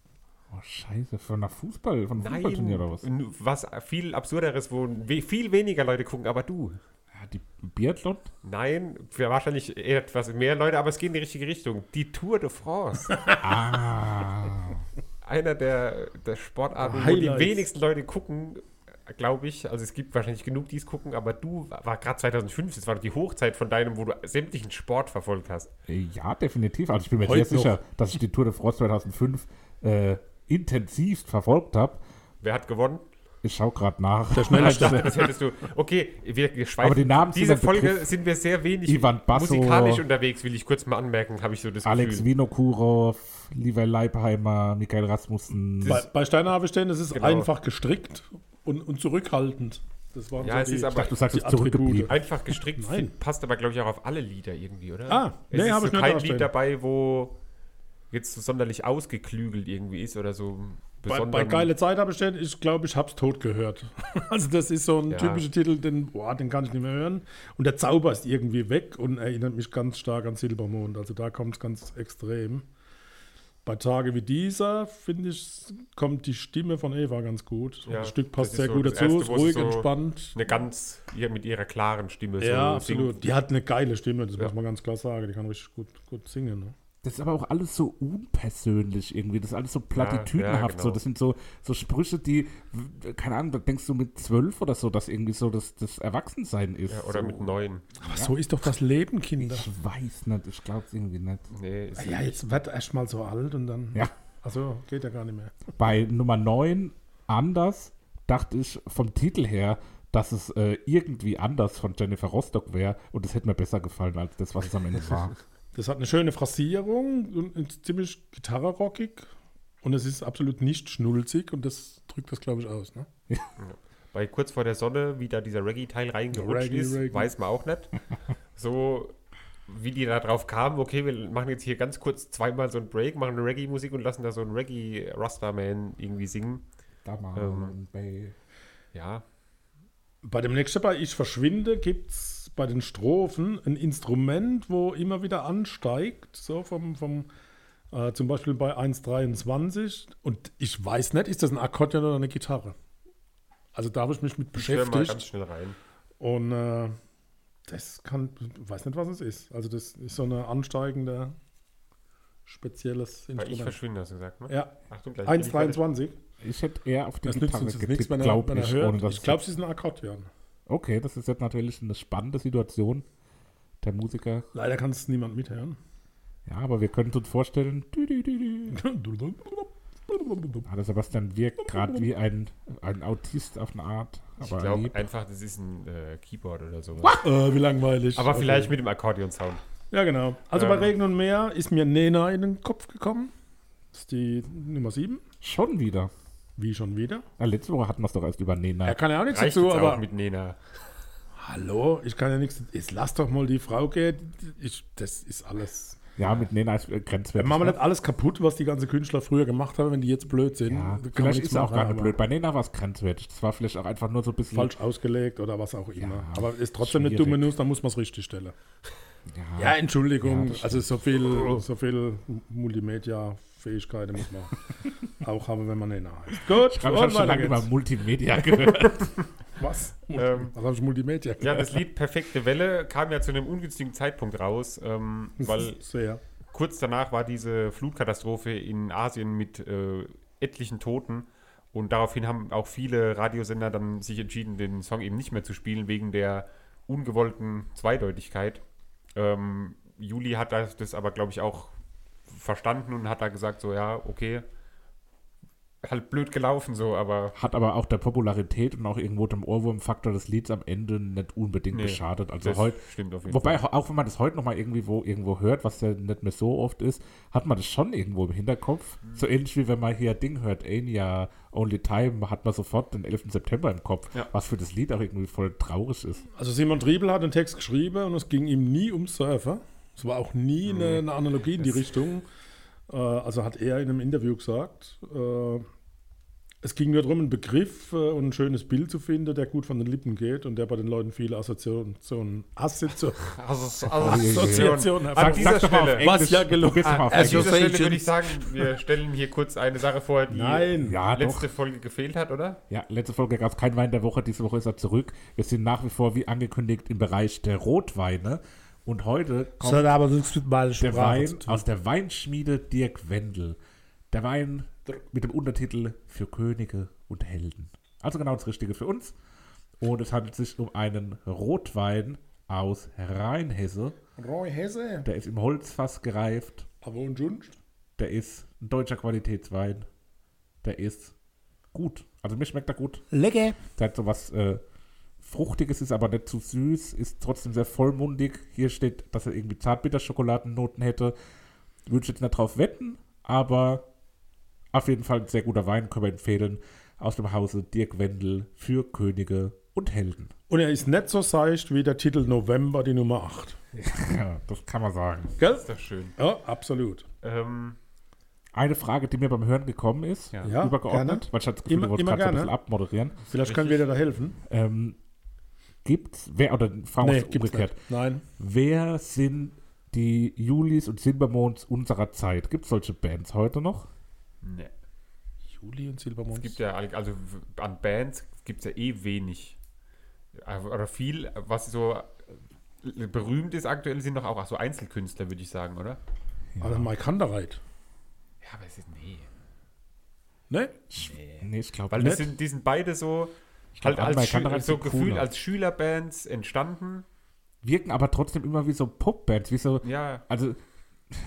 Oh, scheiße, von einer Fußball, von einem Fußballturnier oder was? was viel absurderes, wo viel weniger Leute gucken, aber du. Die Biathlon? Nein, wahrscheinlich etwas mehr Leute, aber es geht in die richtige Richtung. Die Tour de France. Ah. einer der, der Sportarten, wo die Highlights. wenigsten Leute gucken, glaube ich. Also es gibt wahrscheinlich genug, die es gucken, aber du war gerade 2005, das war die Hochzeit von deinem, wo du sämtlichen Sport verfolgt hast. Ja, definitiv. Also ich bin mir Heute sehr sicher, dass ich die Tour de France 2005 äh, intensivst verfolgt habe. Wer hat gewonnen? Ich schaue gerade nach. Der schnellste. Das hättest du. Okay, wir, wir schweifen. Aber die Namen sind Diese ein Folge Begriff. sind wir sehr wenig Ivan Basso, musikalisch unterwegs, will ich kurz mal anmerken, habe ich so das Alex Gefühl. Vinokurov, Lieber Leipheimer, Michael Rasmussen. Bei, bei Steiner habe ich stehen, es ist Genau. einfach gestrickt und, und zurückhaltend. Das waren Ja, so es die, ist aber du sagst jetzt zurückgeblieben. Einfach gestrickt, Nein. passt aber, glaube ich, auch auf alle Lieder irgendwie, oder? Ah, es nee, ist hab so ich nicht kein. Lied dabei, wo jetzt so sonderlich ausgeklügelt irgendwie ist oder so Bei, bei Geile Zeit habe ich ich glaube, ich habe es tot gehört. also das ist so ein Ja. typischer Titel, den, boah, den kann ich nicht mehr hören. Und der Zauber ist irgendwie weg und erinnert mich ganz stark an Silbermond. Also da kommt es ganz extrem. Bei Tage wie dieser, finde ich, kommt die Stimme von Eva ganz gut. Ja, das Stück das passt ist sehr so gut das dazu, Erste, ist ruhig, so entspannt. Eine ganz, mit ihrer klaren Stimme. Ja, so absolut. singt. Die hat eine geile Stimme, das Ja. muss man ganz klar sagen. Die kann richtig gut, gut singen. Ne? Das ist aber auch alles so unpersönlich irgendwie. Das ist alles so platitüdenhaft. ja, genau. so. Das sind so, so Sprüche, die, keine Ahnung, da denkst du mit zwölf oder so, dass irgendwie so das, das Erwachsensein ist. Ja, oder so. mit neun. Aber so ist doch das Leben, Kinder. Ich weiß nicht, ich glaube es irgendwie nicht. Nee, ist Ja, jetzt wird erst mal so alt und dann. Ja. Also geht ja gar nicht mehr. Bei Nummer 9 anders dachte ich vom Titel her, dass es äh, irgendwie anders von Jennifer Rostock wäre und es hätte mir besser gefallen als das, was es am Ende war. Das hat eine schöne Phrasierung und ist ziemlich gitarrenrockig. Und es ist absolut nicht schnulzig und das drückt das, glaube ich, aus. Ne? Bei kurz vor der Sonne, wie da dieser Reggae-Teil reingerutscht Reggae, ist, Reggae. weiß man auch nicht. So, wie die da drauf kamen, okay, wir machen jetzt hier ganz kurz zweimal so einen Break, machen eine Reggae-Musik und lassen da so einen Reggae-Rastaman irgendwie singen. Ähm, bei Ja, Bei dem nächsten bei Ich verschwinde gibt es bei den Strophen ein Instrument, wo immer wieder ansteigt, so vom, vom äh, zum Beispiel bei 1,23. Und ich weiß nicht, ist das ein Akkordeon oder eine Gitarre? Also da habe ich mich mit ich höre mal beschäftigt. ganz schnell rein. Und äh, das kann, weiß nicht, was es ist. Also das ist so eine ansteigende, spezielles Weil ich Instrument. verschwinde, hast du gesagt, ne? Ja, Achtung, gleich bin ich fertig. 1,23. ich hätte eher auf die Das nützt Gitarre uns jetzt nichts, getippt, wenn er, glaube wenn er ich. hört. Ich glaube, es ist ein Akkordeon. Okay, das ist jetzt natürlich eine spannende Situation. Der Musiker. Leider kann es niemand mithören. Ja, aber wir können uns vorstellen. Ah, der Sebastian wirkt gerade wie ein, ein Autist auf eine Art. Ich Aber glaube einfach, das ist ein äh, Keyboard oder so. äh, wie langweilig. Aber Okay. vielleicht mit dem Akkordeon-Sound. Ja, genau. Also bei Ähm. Regen und Meer ist mir Nena in den Kopf gekommen. Das ist die Nummer 7. Schon wieder. Wie schon wieder. Ja, letzte Woche hatten wir es doch erst über Nena. Er kann ja auch nichts Reicht dazu, jetzt aber. auch mit Nena. Hallo, ich kann ja nichts. Jetzt lass doch mal die Frau gehen. Ich, das ist alles. Ja, mit Nena ist äh, grenzwertig. machen wir ne? nicht alles kaputt, was die ganzen Künstler früher gemacht haben, wenn die jetzt blöd sind. Ja, vielleicht nichts ist er auch gar nicht blöd. Bei Nena war es grenzwertig. Das war vielleicht auch einfach nur so ein bisschen. Falsch ausgelegt oder was auch immer. Ja, aber ist trotzdem eine schwierig. dumme News, dann muss man es richtig stellen. Ja, Ja, Entschuldigung. Ja, also so viel, so viel Multimedia-Fähigkeiten muss man auch haben, wenn man Nena heißt. Gut, ich glaube, ich habe schon lange über Multimedia gehört. Was? Ähm, Was habe ich Multimedia Ja, das Lied Perfekte Welle kam ja zu einem ungünstigen Zeitpunkt raus, ähm, weil Sehr. kurz danach war diese Flutkatastrophe in Asien mit äh, etlichen Toten und daraufhin haben auch viele Radiosender dann sich entschieden, den Song eben nicht mehr zu spielen, wegen der ungewollten Zweideutigkeit. Ähm, Juli hat das, das aber, glaube ich, auch verstanden und hat da gesagt, so, ja, okay, halt blöd gelaufen, so, aber Hat aber auch der Popularität und auch irgendwo dem Ohrwurmfaktor des Lieds am Ende nicht unbedingt Nee, geschadet. Also heute, stimmt auf jeden wobei Fall. auch wenn man das heute nochmal irgendwie wo, irgendwo hört, was ja nicht mehr so oft ist, hat man das schon irgendwo im Hinterkopf. Mhm. So ähnlich wie wenn man hier Ding hört, Enya, Only Time, hat man sofort den 11. September im Kopf, Ja. was für das Lied auch irgendwie voll traurig ist. Also Simon Triebel hat den Text geschrieben und es ging ihm nie um Surfer. Es war auch nie eine, eine Analogie in die Richtung. Äh, also hat er in einem Interview gesagt, äh, es ging nur darum, einen Begriff äh, und ein schönes Bild zu finden, der gut von den Lippen geht und der bei den Leuten viele Assoziationen, Assoziationen, Also, Assoziationen An dieser doch Stelle-. Was ja gelungen doch An dieser Stelle würde ich sagen, wir stellen hier kurz eine Sache vor, die Nein. Ja, doch. letzte Folge gefehlt hat, oder? Ja, letzte Folge gab es kein Wein der Woche, diese Woche ist er zurück. Wir sind nach wie vor, wie angekündigt, im Bereich der Rotweine. Und heute kommt hat aber nichts mit meiner der Wein aus der Weinschmiede Dirk Wendel. Der Wein mit dem Untertitel Für Könige und Helden. Also genau das Richtige für uns. Und es handelt sich um einen Rotwein aus Rheinhesse. Roy Hesse. Der ist im Holzfass gereift. Aber und sonst? Der ist ein deutscher Qualitätswein. Der ist gut. Also mir schmeckt er gut. Lecker. Der hat so was äh, Fruchtiges, ist aber nicht zu süß, ist trotzdem sehr vollmundig. Hier steht, dass er irgendwie Zartbitter-Schokoladennoten hätte. Würde ich jetzt nicht drauf wetten, aber auf jeden Fall ein sehr guter Wein, können wir empfehlen. Aus dem Hause Dirk Wendel für Könige und Helden. Und er ist nicht so seicht wie der Titel November, die Nummer 8. Ja, das kann man sagen. Gell? Ist das schön. Ja, absolut. Ähm, Eine Frage, die mir beim Hören gekommen ist, Ja. Übergeordnet, gerne. weil ich hatte das Gefühl, Immer- du wolltest gerade so ein bisschen abmoderieren. Vielleicht können wir dir da helfen. Ähm, gibt's, wer, oder fragen wir es gibt's umgekehrt, nicht. Nein. wer sind die Julis und Silbermonds unserer Zeit? Gibt es solche Bands heute noch? ne. Juli und Silbermond. Es gibt ja, also an Bands gibt es ja eh wenig. Äh, Oder viel, was so äh, berühmt ist aktuell, sind doch auch so Einzelkünstler, würde ich sagen, oder? Ah, dann Mike Handereit. Ja, aber es ist, nee. Ne? Nee, ich glaube Weil das sind, die sind beide so, halt als, Schü so gefühlt als Schülerbands entstanden. Wirken aber trotzdem immer wie so Popbands, wie so, Ja, also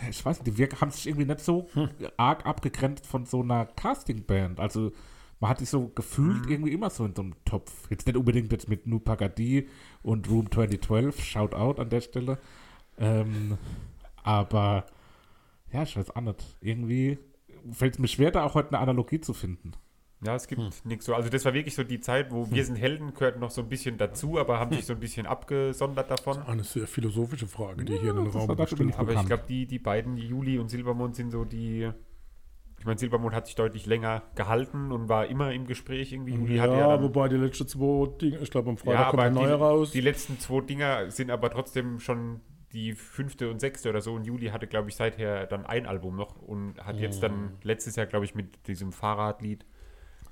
ich weiß nicht, die wirken, haben sich irgendwie nicht so Hm. arg abgegrenzt von so einer Castingband. Also man hat sich so Mhm. gefühlt irgendwie immer so in so einem Topf. Jetzt nicht unbedingt jetzt mit Nu Pagadi und Room 2012, shout out an der Stelle. Ähm, aber ja, ich weiß auch nicht. Irgendwie fällt es mir schwer, da auch heute eine Analogie zu finden. Ja, es gibt Hm. nichts so. Also das war wirklich so die Zeit, wo Wir sind Helden gehört noch so ein bisschen dazu, aber haben sich so ein bisschen abgesondert davon. Eine sehr philosophische Frage, die hier in den das Raum ich Aber ich glaube, die, die beiden, die Juli und Silbermond, sind so die. Ich meine, Silbermond hat sich deutlich länger gehalten und war immer im Gespräch irgendwie. Juli ja Ja, dann, wobei die letzten zwei Dinge, ich glaube am Freitag ja, kommt ein neuer raus. die, die letzten zwei Dinger sind aber trotzdem schon die fünfte und sechste oder so. Und Juli hatte, glaube ich, seither dann ein Album noch und hat jetzt Mhm. dann letztes Jahr, glaube ich, mit diesem Fahrradlied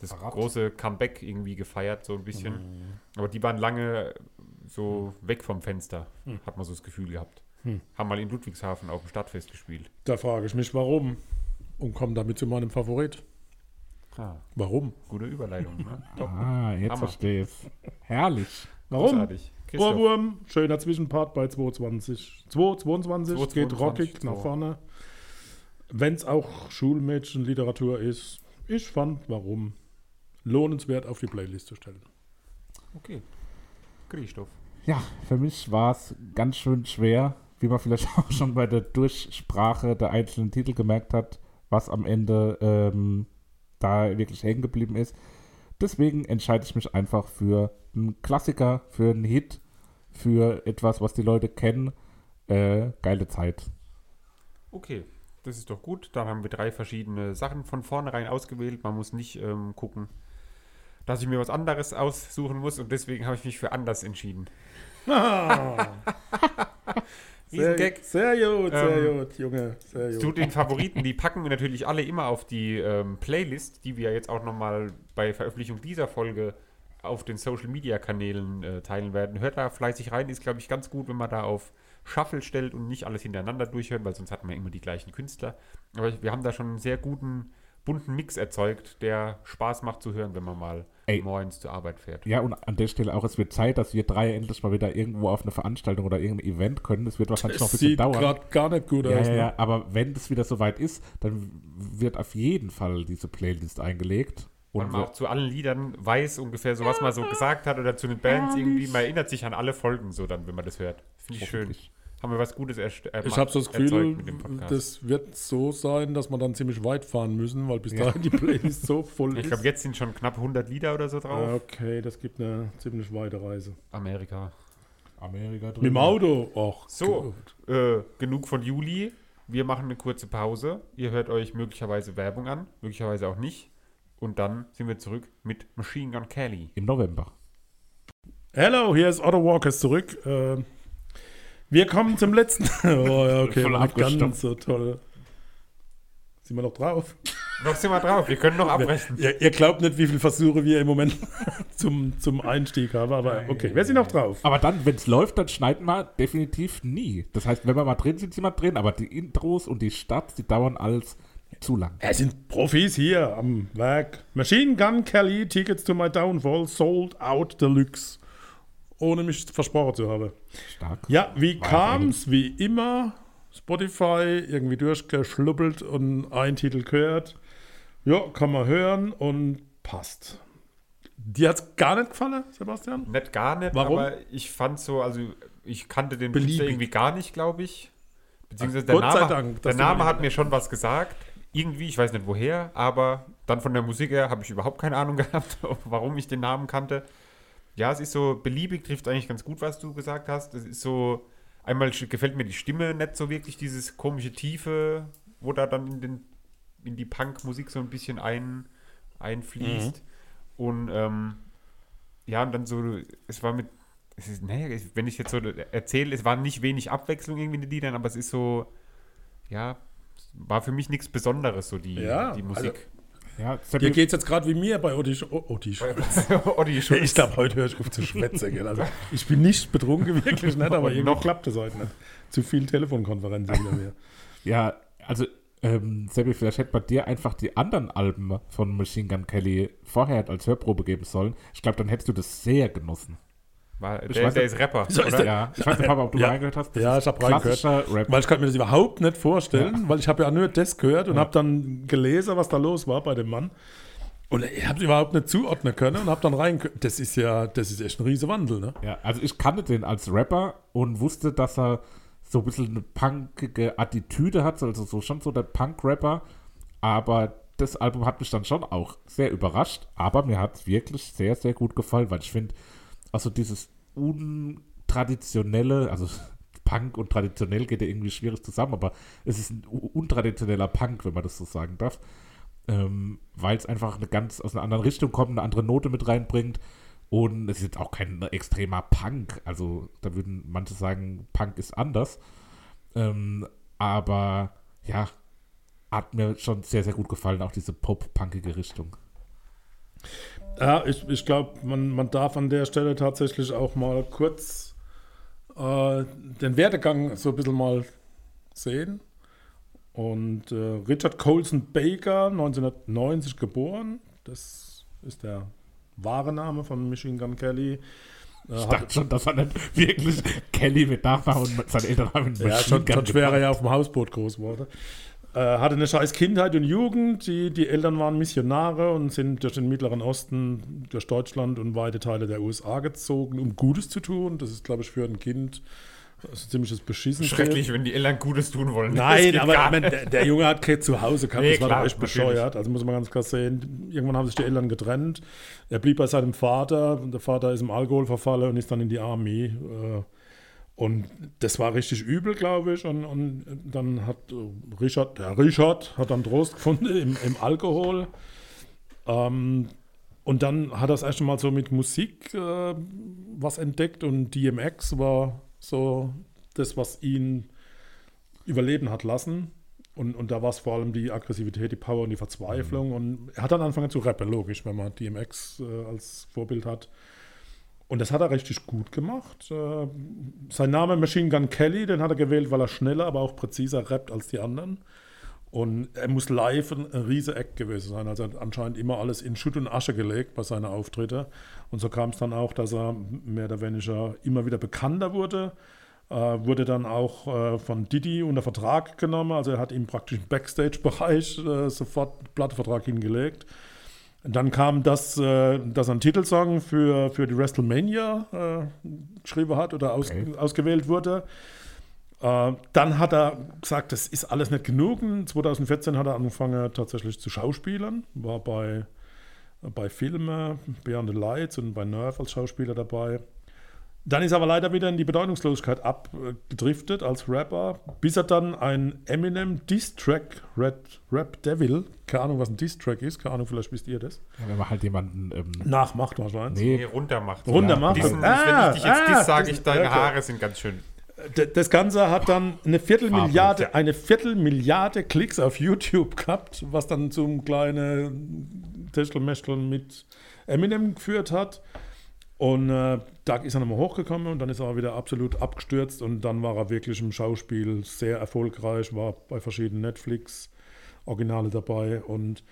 das große Comeback irgendwie gefeiert, so ein bisschen. Mhm. Aber die waren lange so weg vom Fenster, hat man so das Gefühl gehabt. Hm. Haben mal in Ludwigshafen auf dem Stadtfest gespielt. Da frage ich mich, warum. Und komme damit zu meinem Favorit. Warum? Gute Überleitung. Ne? Ah, jetzt Hammer. verstehe ich Herrlich. Warum? Ohrwurm, schöner Zwischenpart bei 220. 222 geht 222, rockig nach so. vorne. Wenn es auch Schulmädchenliteratur ist, ich fand, warum lohnenswert auf die Playlist zu stellen. Okay. Christoph. Ja, für mich war es ganz schön schwer, wie man vielleicht auch schon bei der Durchsprache der einzelnen Titel gemerkt hat, was am Ende ähm, da wirklich hängen geblieben ist. Deswegen entscheide ich mich einfach für einen Klassiker, für einen Hit, für etwas, was die Leute kennen. Äh, geile Zeit. Okay, das ist doch gut. Dann haben wir drei verschiedene Sachen von vornherein ausgewählt. Man muss nicht ähm, gucken, dass ich mir was anderes aussuchen muss und deswegen habe ich mich für anders entschieden. Sehr, Riesengag. sehr gut, sehr Ähm, gut, Junge, sehr Zu gut. den Favoriten, die packen wir natürlich alle immer auf die ähm, Playlist, die wir jetzt auch nochmal bei Veröffentlichung dieser Folge auf den Social Media Kanälen äh, teilen werden. Hört da fleißig rein, ist glaube ich ganz gut, wenn man da auf Shuffle stellt und nicht alles hintereinander durchhört, weil sonst hat man immer die gleichen Künstler. Aber wir haben da schon einen sehr guten bunten Mix erzeugt, der Spaß macht zu hören, wenn man mal Ey. morgens zur Arbeit fährt. Ja, und an der Stelle auch, es wird Zeit, dass wir drei endlich mal wieder irgendwo auf eine Veranstaltung oder irgendein Event können. Das wird wahrscheinlich noch ein Das bisschen sieht dauern. gerade gar nicht gut Ja, aus. ja, ne? ja, aber wenn das wieder soweit ist, dann wird auf jeden Fall diese Playlist eingelegt. Und Und man auch zu allen Liedern weiß ungefähr so, was man so gesagt hat oder zu den Bands irgendwie. Man erinnert sich an alle Folgen so dann, wenn man das hört. Finde ich schön. Haben wir was Gutes erst äh, Ich habe so das Gefühl, mit dem Podcast. das wird so sein, dass wir dann ziemlich weit fahren müssen, weil bis dahin die Playlist so voll ich ist. glaube, jetzt sind schon knapp 100 Lieder oder so drauf. Okay, das gibt eine ziemlich weite Reise. Amerika. Amerika drin. Mit dem Auto auch. So, äh, genug von Juli. Wir machen eine kurze Pause. Ihr hört euch möglicherweise Werbung an, möglicherweise auch nicht. Und dann sind wir zurück mit Machine Gun Kelly. Im November. Hello, hier ist Otto Walkers zurück. Äh, wir kommen zum letzten. oh ja, okay, Voll ganz so toll. Sind wir noch drauf? Noch sind wir drauf, wir können noch abbrechen. Ihr, ihr glaubt nicht, wie viele Versuche wir im Moment zum, zum Einstieg haben, aber okay, wir sind noch drauf. Aber dann, wenn es läuft, dann schneiden wir definitiv nie. Das heißt, wenn wir mal drin sind, sind wir drin. Aber die Intros und die Starts, die dauern alles zu lang. Es sind Profis hier am Werk. Machine Gun Kelly, Tickets to my Downfall, sold out deluxe. Ohne mich versprochen zu haben. Stark. Ja, wie War kam's? Wie immer. Spotify irgendwie durchgeschluppelt und ein Titel gehört. Ja, kann man hören und passt. Dir hat's gar nicht gefallen, Sebastian? Nicht gar nicht, Warum? aber ich fand so, also ich kannte den Beliebig. Irgendwie gar nicht, glaube ich. Beziehungsweise Ach, der Gott sei Name, Dank, der Name hat mir schon was gesagt. Irgendwie, ich weiß nicht woher, aber dann von der Musik her habe ich überhaupt keine Ahnung gehabt, warum ich den Namen kannte. Ja, es ist so, beliebig trifft eigentlich ganz gut, was du gesagt hast. Es ist so, einmal gefällt mir die Stimme nicht so wirklich, dieses komische Tiefe, wo da dann in, den, in die Punk-Musik so ein bisschen ein, einfließt. Und ähm, ja, und dann so, es war mit, es ist, naja, es- wenn ich jetzt so erzähle, es war nicht wenig Abwechslung irgendwie in den Liedern, aber es ist so, ja, war für mich nichts Besonderes, so die, Ja, die Musik. Ja, Dir Seppi, geht's jetzt gerade wie mir bei oh, Odi Schulz. Olli Schulz. Ich glaube, heute höre ich auf zu schwätzen. Also, ich bin nicht betrunken, wirklich nicht, aber irgendwie noch. klappt es heute nicht. Zu viel Telefonkonferenzen wieder mehr. ja, also, ähm, Seppi, vielleicht hätte bei dir einfach die anderen Alben von Machine Gun Kelly vorher als Hörprobe geben sollen. Ich glaube, dann hättest du das sehr genossen. War, Ich der, weiß der nicht- ist Rapper, So ist oder? der- Ja, ich weiß nicht, Papa, ob du Ja. reingehört hast. Das Ja, ich hab reingehört. Klassischer Rap. Weil ich kann mir das überhaupt nicht vorstellen, weil ich habe ja nur das gehört und habe dann gelesen, was da los war bei dem Mann. Und ich habe es überhaupt nicht zuordnen können und habe dann rein. Das ist ja, das ist echt ein riesen Wandel, ne? Ja, also ich kannte den als Rapper und wusste, dass er so ein bisschen eine punkige Attitüde hat, also so schon so der Punk-Rapper. Aber das Album hat mich dann schon auch sehr überrascht. Aber mir hat es wirklich sehr, sehr gut gefallen, weil ich finde, also dieses untraditionelle, also Punk und traditionell geht ja irgendwie schwierig zusammen, aber es ist ein untraditioneller Punk, wenn man das so sagen darf. Ähm, weil es einfach eine ganz aus einer anderen Richtung kommt, eine andere Note mit reinbringt. Und es ist jetzt auch kein extremer Punk. Also da würden manche sagen, Punk ist anders. Ähm, aber ja, hat mir schon sehr, sehr gut gefallen, auch diese pop-punkige Richtung. Ja, ich, ich glaube, man, man darf an der Stelle tatsächlich auch mal kurz äh, den Werdegang so ein bisschen mal sehen. Und äh, Richard Colson Baker, 1990 geboren, das ist der wahre Name von Machine Gun Kelly. Äh, Ich dachte schon, dass er nicht wirklich Kelly mit Nachnamen und seine Eltern haben Ja, schon, schon schwerer genannt. ja auf dem Hausboot groß wurde. Äh, hatte eine scheiß Kindheit und Jugend. Die, die Eltern waren Missionare und sind durch den Mittleren Osten, durch Deutschland und weite Teile der USA gezogen, um Gutes zu tun. Das ist, glaube ich, für ein Kind ein ziemliches Beschissen. Schrecklich, wenn die Eltern Gutes tun wollen. Das Nein, aber meine, der, der Junge hat kein Zuhause gehabt, Nee, das war klar, doch echt natürlich. bescheuert. Also muss man ganz klar sehen, irgendwann haben sich die Eltern getrennt. Er blieb bei seinem Vater und der Vater ist im Alkohol verfallen und ist dann in die Armee. äh, Und das war richtig übel, glaube ich. Und, und dann hat äh, Richard, der Richard hat dann Trost gefunden im, im Alkohol. Ähm, und dann hat er das erste Mal so mit Musik äh, was entdeckt und DMX war so das, was ihn überleben hat lassen. Und, und da war es vor allem die Aggressivität, die Power und die Verzweiflung. Und er hat dann angefangen zu rappen, logisch, wenn man DMX äh, als Vorbild hat. Und das hat er richtig gut gemacht. Äh, sein Name Machine Gun Kelly, den hat er gewählt, weil er schneller, aber auch präziser rappt als die anderen. Und er muss live ein, ein riese Act gewesen sein. Also er hat anscheinend immer alles in Schutt und Asche gelegt bei seinen Auftritten. Und so kam es dann auch, dass er mehr oder weniger immer wieder bekannter wurde. Äh, wurde dann auch äh, von Didi unter Vertrag genommen. Also er hat ihm praktisch im Backstage-Bereich äh, sofort einen Plattenvertrag hingelegt. Dann kam das, äh, dass er einen Titelsong für, für die WrestleMania äh, geschrieben hat oder aus, Okay. ausgewählt wurde. Äh, dann hat er gesagt, das ist alles nicht genug. Und 2014 hat er angefangen tatsächlich zu schauspielern, war bei, bei Filmen, Beyond the Lights und bei Nerve als Schauspieler dabei. Dann ist er aber leider wieder in die Bedeutungslosigkeit abgedriftet als Rapper, bis er dann ein Eminem Diss-Track, Red Rap Devil, keine Ahnung, was ein Diss-Track ist, keine Ahnung, vielleicht wisst ihr das, Ja, wenn man halt jemanden. Ähm, nachmacht wahrscheinlich. Nee, nee, runter macht. Runter Ja, Ah, wenn ich dich jetzt ah, dies sage, ich, deine okay. Haare sind ganz schön. Das Ganze hat dann eine Viertelmilliarde, eine Viertelmilliarde Klicks auf YouTube gehabt, was dann zum kleinen Techtelmechteln mit Eminem geführt hat. Und äh, da ist er nochmal hochgekommen und dann ist er wieder absolut abgestürzt und dann war er wirklich im Schauspiel sehr erfolgreich, war bei verschiedenen Netflix-Originale dabei. Und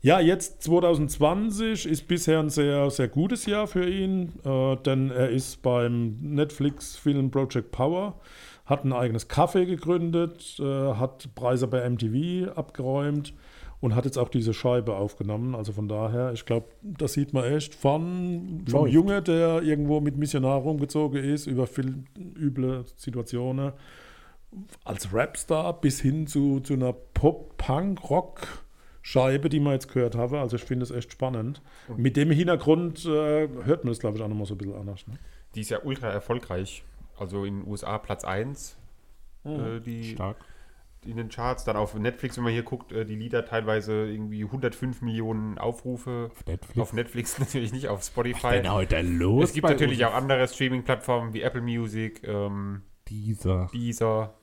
ja, jetzt 2020 ist bisher ein sehr, sehr gutes Jahr für ihn, äh, denn er ist beim Netflix-Film Project Power, hat ein eigenes Café gegründet, äh, hat Preise bei MTV abgeräumt und hat jetzt auch diese Scheibe aufgenommen. Also von daher, ich glaube, das sieht man echt von vom Läuft. Junge, der irgendwo mit Missionar rumgezogen ist, über viel üble Situationen, als Rapstar bis hin zu, zu einer Pop-Punk-Rock-Scheibe, die wir jetzt gehört haben. Also ich finde es echt spannend. Mit dem Hintergrund äh, hört man das, glaube ich, auch nochmal so ein bisschen anders. Ne? Die ist ja ultra erfolgreich. Also in den USA Platz 1. Äh, die stark. In den Charts. Dann auf Netflix, wenn man hier guckt, äh, die Lieder teilweise irgendwie 105 Millionen Aufrufe. Auf Netflix. Auf Netflix natürlich nicht, auf Spotify. denn heute los? Es gibt natürlich uns? auch andere Streaming-Plattformen wie Apple Music, ähm, Dieser. Deezer,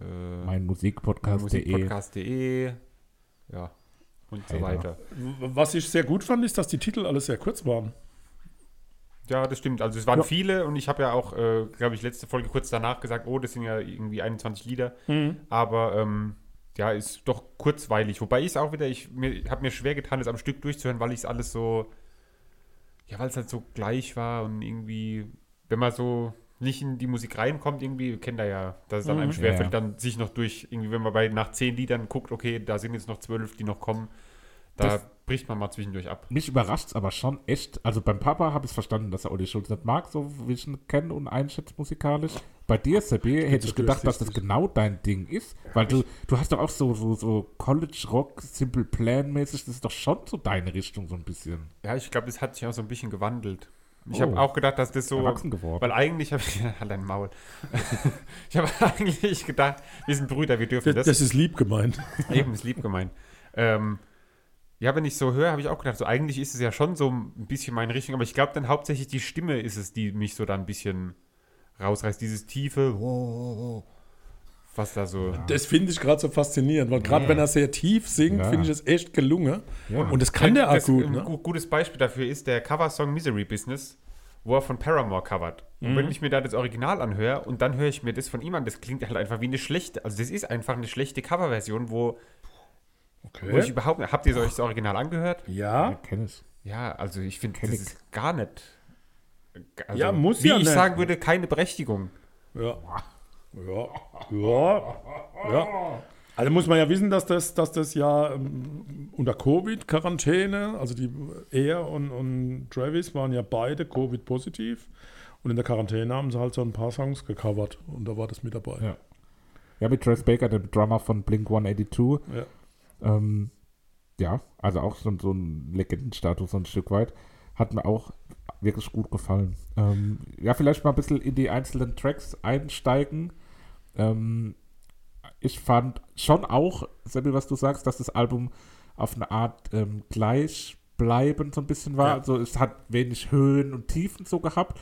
äh, Mein Musikpodcast.de. Musikpodcast.de, ja, und so Alter. weiter. W- Was ich sehr gut fand, ist, dass die Titel alle sehr kurz waren. Ja, das stimmt. Also es waren Ja. viele und ich habe ja auch, äh, glaube ich, letzte Folge kurz danach gesagt, oh, das sind ja irgendwie 21 Lieder. Mhm. Aber ähm, ja, ist doch kurzweilig. Wobei ich es auch wieder, ich habe mir schwer getan, es am Stück durchzuhören, weil ich es alles so, ja, weil es halt so gleich war und irgendwie, wenn man so nicht in die Musik reinkommt, irgendwie, kennt er ja, dass es dann einem Mhm. schwerfällt, Ja. dann sich noch durch, irgendwie, wenn man bei nach zehn Liedern guckt, okay, da sind jetzt noch zwölf, die noch kommen, da Das- bricht man mal zwischendurch ab. Mich überrascht es aber schon echt. Also beim Papa habe ich es verstanden, dass er Olli Schulz nicht mag, so wie ich ihn kenne und einschätze musikalisch. Bei dir, Sebi, hätte ich gedacht, dass das genau dein Ding ist. Weil du, du hast doch auch so, so, so College Rock, Simple Plan mäßig, das ist doch schon so deine Richtung so ein bisschen. Ja, ich glaube, das hat sich auch so ein bisschen gewandelt. Ich Oh. habe auch gedacht, dass das so. Erwachsen geworden. Weil eigentlich habe ich. Halt dein Maul. ich habe eigentlich gedacht, wir sind Brüder, wir dürfen Das, das. das ist lieb gemeint. Eben, ist lieb gemeint. Ähm, ja, wenn ich so höre, habe ich auch gedacht, so eigentlich ist es ja schon so ein bisschen meine Richtung, aber ich glaube dann hauptsächlich die Stimme ist es, die mich so dann ein bisschen rausreißt. Dieses tiefe, was da so. Das finde ich gerade so faszinierend, weil gerade wenn er sehr tief singt, Ja. finde ich es echt gelungen. Ja. Und das kann der auch das, gut. Ein Ne? gu- gutes Beispiel dafür ist der Coversong Misery Business, wo er von Paramore covert. Und Mhm. wenn ich mir da das Original anhöre und dann höre ich mir das von ihm an, das klingt halt einfach wie eine schlechte, also das ist einfach eine schlechte Coverversion, wo, wo ich Okay. überhaupt, habt ihr euch das Original angehört? Ja, Ja, kenne ich. Ja, also ich finde, Kenn das ich. ist gar nicht. Also, Ja, muss wie ja ich nicht. sagen würde, keine Berechtigung. ja. Ja, ja, ja. Also muss man ja wissen, dass das, dass das ja ähm, unter Covid-Quarantäne, also die er und, und Travis waren ja beide Covid-positiv. Und in der Quarantäne haben sie halt so ein paar Songs gecovert und da war das mit dabei. Ja. Ja, mit Trace Baker, dem Drummer von Blink 182. Ja. Ähm, ja, also auch so, so ein Legendenstatus so ein Stück weit. Hat mir auch wirklich gut gefallen. Ähm, ja, vielleicht mal ein bisschen in die einzelnen Tracks einsteigen. Ähm, ich fand schon auch, Sebi, was du sagst, dass das Album auf eine Art ähm, gleichbleibend so ein bisschen war. Ja. Also es hat wenig Höhen und Tiefen so gehabt.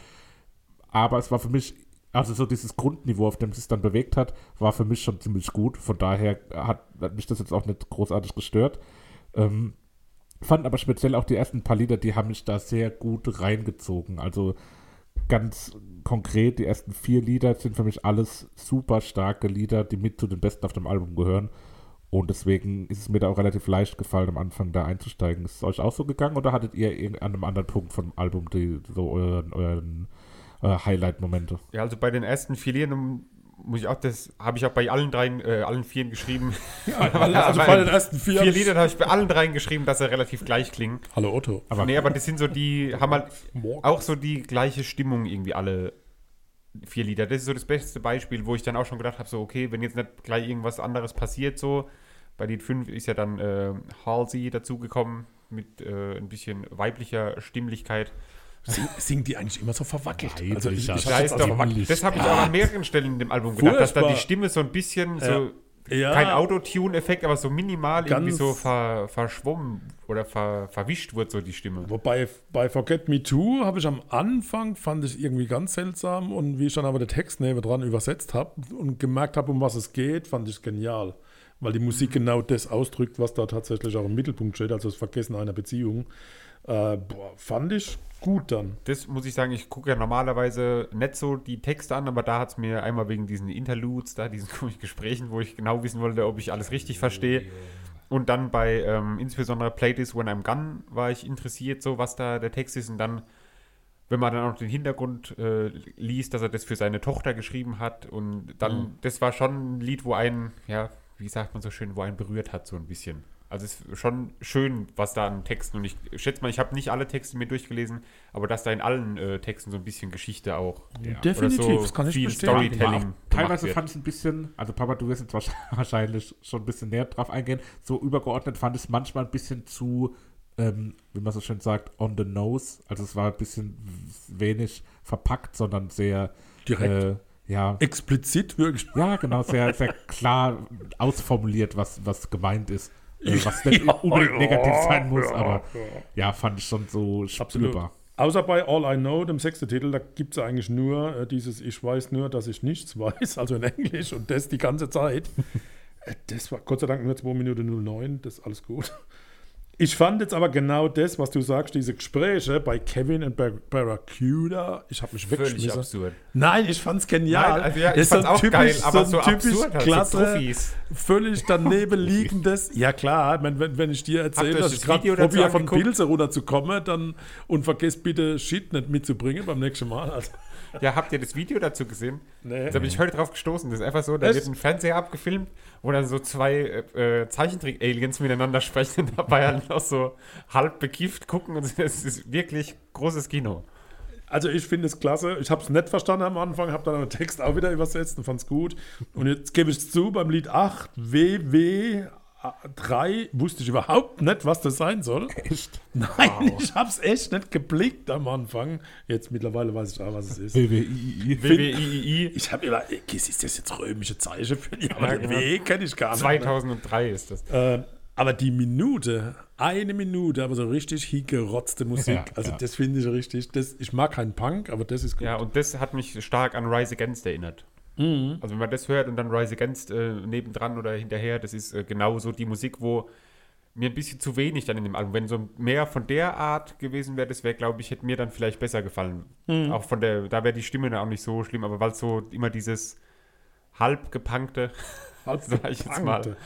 Aber es war für mich, also so dieses Grundniveau, auf dem es sich dann bewegt hat, war für mich schon ziemlich gut. Von daher hat, hat mich das jetzt auch nicht großartig gestört. Ähm, fand aber speziell auch die ersten paar Lieder, die haben mich da sehr gut reingezogen. Also ganz konkret, die ersten vier Lieder sind für mich alles super starke Lieder, die mit zu den besten auf dem Album gehören. Und deswegen ist es mir da auch relativ leicht gefallen, am Anfang da einzusteigen. Ist es euch auch so gegangen oder hattet ihr an einem anderen Punkt vom Album die, so euren, euren äh, Highlight-Momente? Ja, also bei den ersten vier Liedern muss ich auch, das habe ich auch bei allen dreien, äh, allen vieren geschrieben. also bei den ersten vier. Vier Liedern habe ich bei allen dreien geschrieben, dass sie relativ gleich klingen. Hallo Otto. Aber nee, aber das sind so die, haben halt auch so die gleiche Stimmung irgendwie alle vier Lieder. Das ist so das beste Beispiel, wo ich dann auch schon gedacht habe, so okay, wenn jetzt nicht gleich irgendwas anderes passiert, so bei Lied 5 ist ja dann äh, Halsey dazugekommen mit äh, ein bisschen weiblicher Stimmlichkeit. Sing, singt die eigentlich immer so verwackelt? Nein, also ich, ich ist also doch, verwackelt. das habe ich auch an mehreren Stellen in dem Album gedacht, dass dann die Furchtbar. Stimme so ein bisschen so Ja. kein Autotune-Effekt, aber so minimal irgendwie Ganz- so ver, verschwommen oder ver, verwischt wird so die Stimme. Wobei bei Forget Me Too habe ich am Anfang, fand ich irgendwie ganz seltsam und wie ich dann aber den Text neben dran übersetzt habe und gemerkt habe, um was es geht, fand ich es genial. Weil die Musik genau das ausdrückt, was da tatsächlich auch im Mittelpunkt steht, also das Vergessen einer Beziehung. Äh, boah, fand ich gut dann. Das muss ich sagen, ich gucke ja normalerweise nicht so die Texte an, aber da hat es mir einmal wegen diesen Interludes, da diesen komischen Gesprächen, wo ich genau wissen wollte, ob ich alles richtig verstehe. Und dann bei ähm, insbesondere Play This When I'm Gone war ich interessiert, so was da der Text ist. Und dann, wenn man dann auch den Hintergrund äh, liest, dass er das für seine Tochter geschrieben hat. Und dann, das war schon ein Lied, wo einen, ja, wie sagt man so schön, wo einen berührt hat, so ein bisschen. Also es ist schon schön, was da an Texten und ich schätze mal, ich habe nicht alle Texte mir durchgelesen, aber dass da in allen äh, Texten so ein bisschen Geschichte auch Definitiv, oder so das kann ich viel bestätigen. Storytelling teilweise fand ich es ein bisschen, also Papa, du wirst jetzt wahrsch- wahrscheinlich schon ein bisschen näher drauf eingehen, so übergeordnet fand ich es manchmal ein bisschen zu, ähm, wie man so schön sagt, on the nose. Also es war ein bisschen wenig verpackt, sondern sehr Direkt. Äh, ja, Explizit wirklich. ja, genau, sehr, sehr klar ausformuliert, was, was gemeint ist. Äh, was nicht Ja, unbedingt ja, negativ sein muss, ja, aber ja. ja, fand ich schon so spürbar. Außer bei All I Know, dem sechsten Titel, da gibt es eigentlich nur äh, dieses Ich weiß nur, dass ich nichts weiß, also in Englisch und das die ganze Zeit. Äh, das war Gott sei Dank nur 2 Minuten 09, das ist alles gut. Ich fand jetzt aber genau das, was du sagst, diese Gespräche bei Kevin und Bar Barracuda, ich habe mich Völlig weggeschmissen. absurd. Nein, ich fand's genial. Nein, also ja, ich ist so fand's auch geil, aber so typisch absurd halt, so klasse, Profis. völlig daneben liegendes. Ja klar, wenn, wenn, wenn ich dir erzähle, dass ich gerade probiere, von? Pilze runterzukommen, dann und vergesst bitte Shit nicht mitzubringen beim nächsten Mal. Also, Ja, habt ihr das Video dazu gesehen? Nee. Da bin ich heute drauf gestoßen. Das ist einfach so, da Echt? wird ein Fernseher abgefilmt, wo dann so zwei äh, Zeichentrick-Aliens miteinander sprechen und dabei halt noch so halb bekifft gucken. Und es ist wirklich großes Kino. also ich finde es klasse. Ich habe es nicht verstanden am Anfang, habe dann den Text auch wieder übersetzt und fand es gut. Und jetzt gebe ich es zu, beim Lied 8, WW 3, wusste ich überhaupt nicht, was das sein soll. Echt? Nein, ich habe es echt nicht geblickt am Anfang. Jetzt mittlerweile weiß ich auch, was es ist. WWII. Ich habe immer, ey, ist das jetzt römische Zeichen für die? Aber Ja, den genau. W kenne ich gar nicht. 2003 ist das. Äh, aber die Minute, eine Minute, aber so richtig hingerotzte Musik. Ja, also ja. das finde ich richtig. Das, ich mag keinen Punk, aber das ist gut. Ja, und das hat mich stark an Rise Against erinnert. Mhm. Also wenn man das hört und dann Rise Against äh, nebendran oder hinterher, das ist äh, genau so die Musik, wo mir ein bisschen zu wenig dann in dem Album. Wenn so mehr von der Art gewesen wäre, das wäre, glaube ich, hätte mir dann vielleicht besser gefallen. Mhm. Auch von der, da wäre die Stimme dann auch nicht so schlimm, aber weil so immer dieses halb gepunkte, Halb sag ich jetzt mal. gepunkte.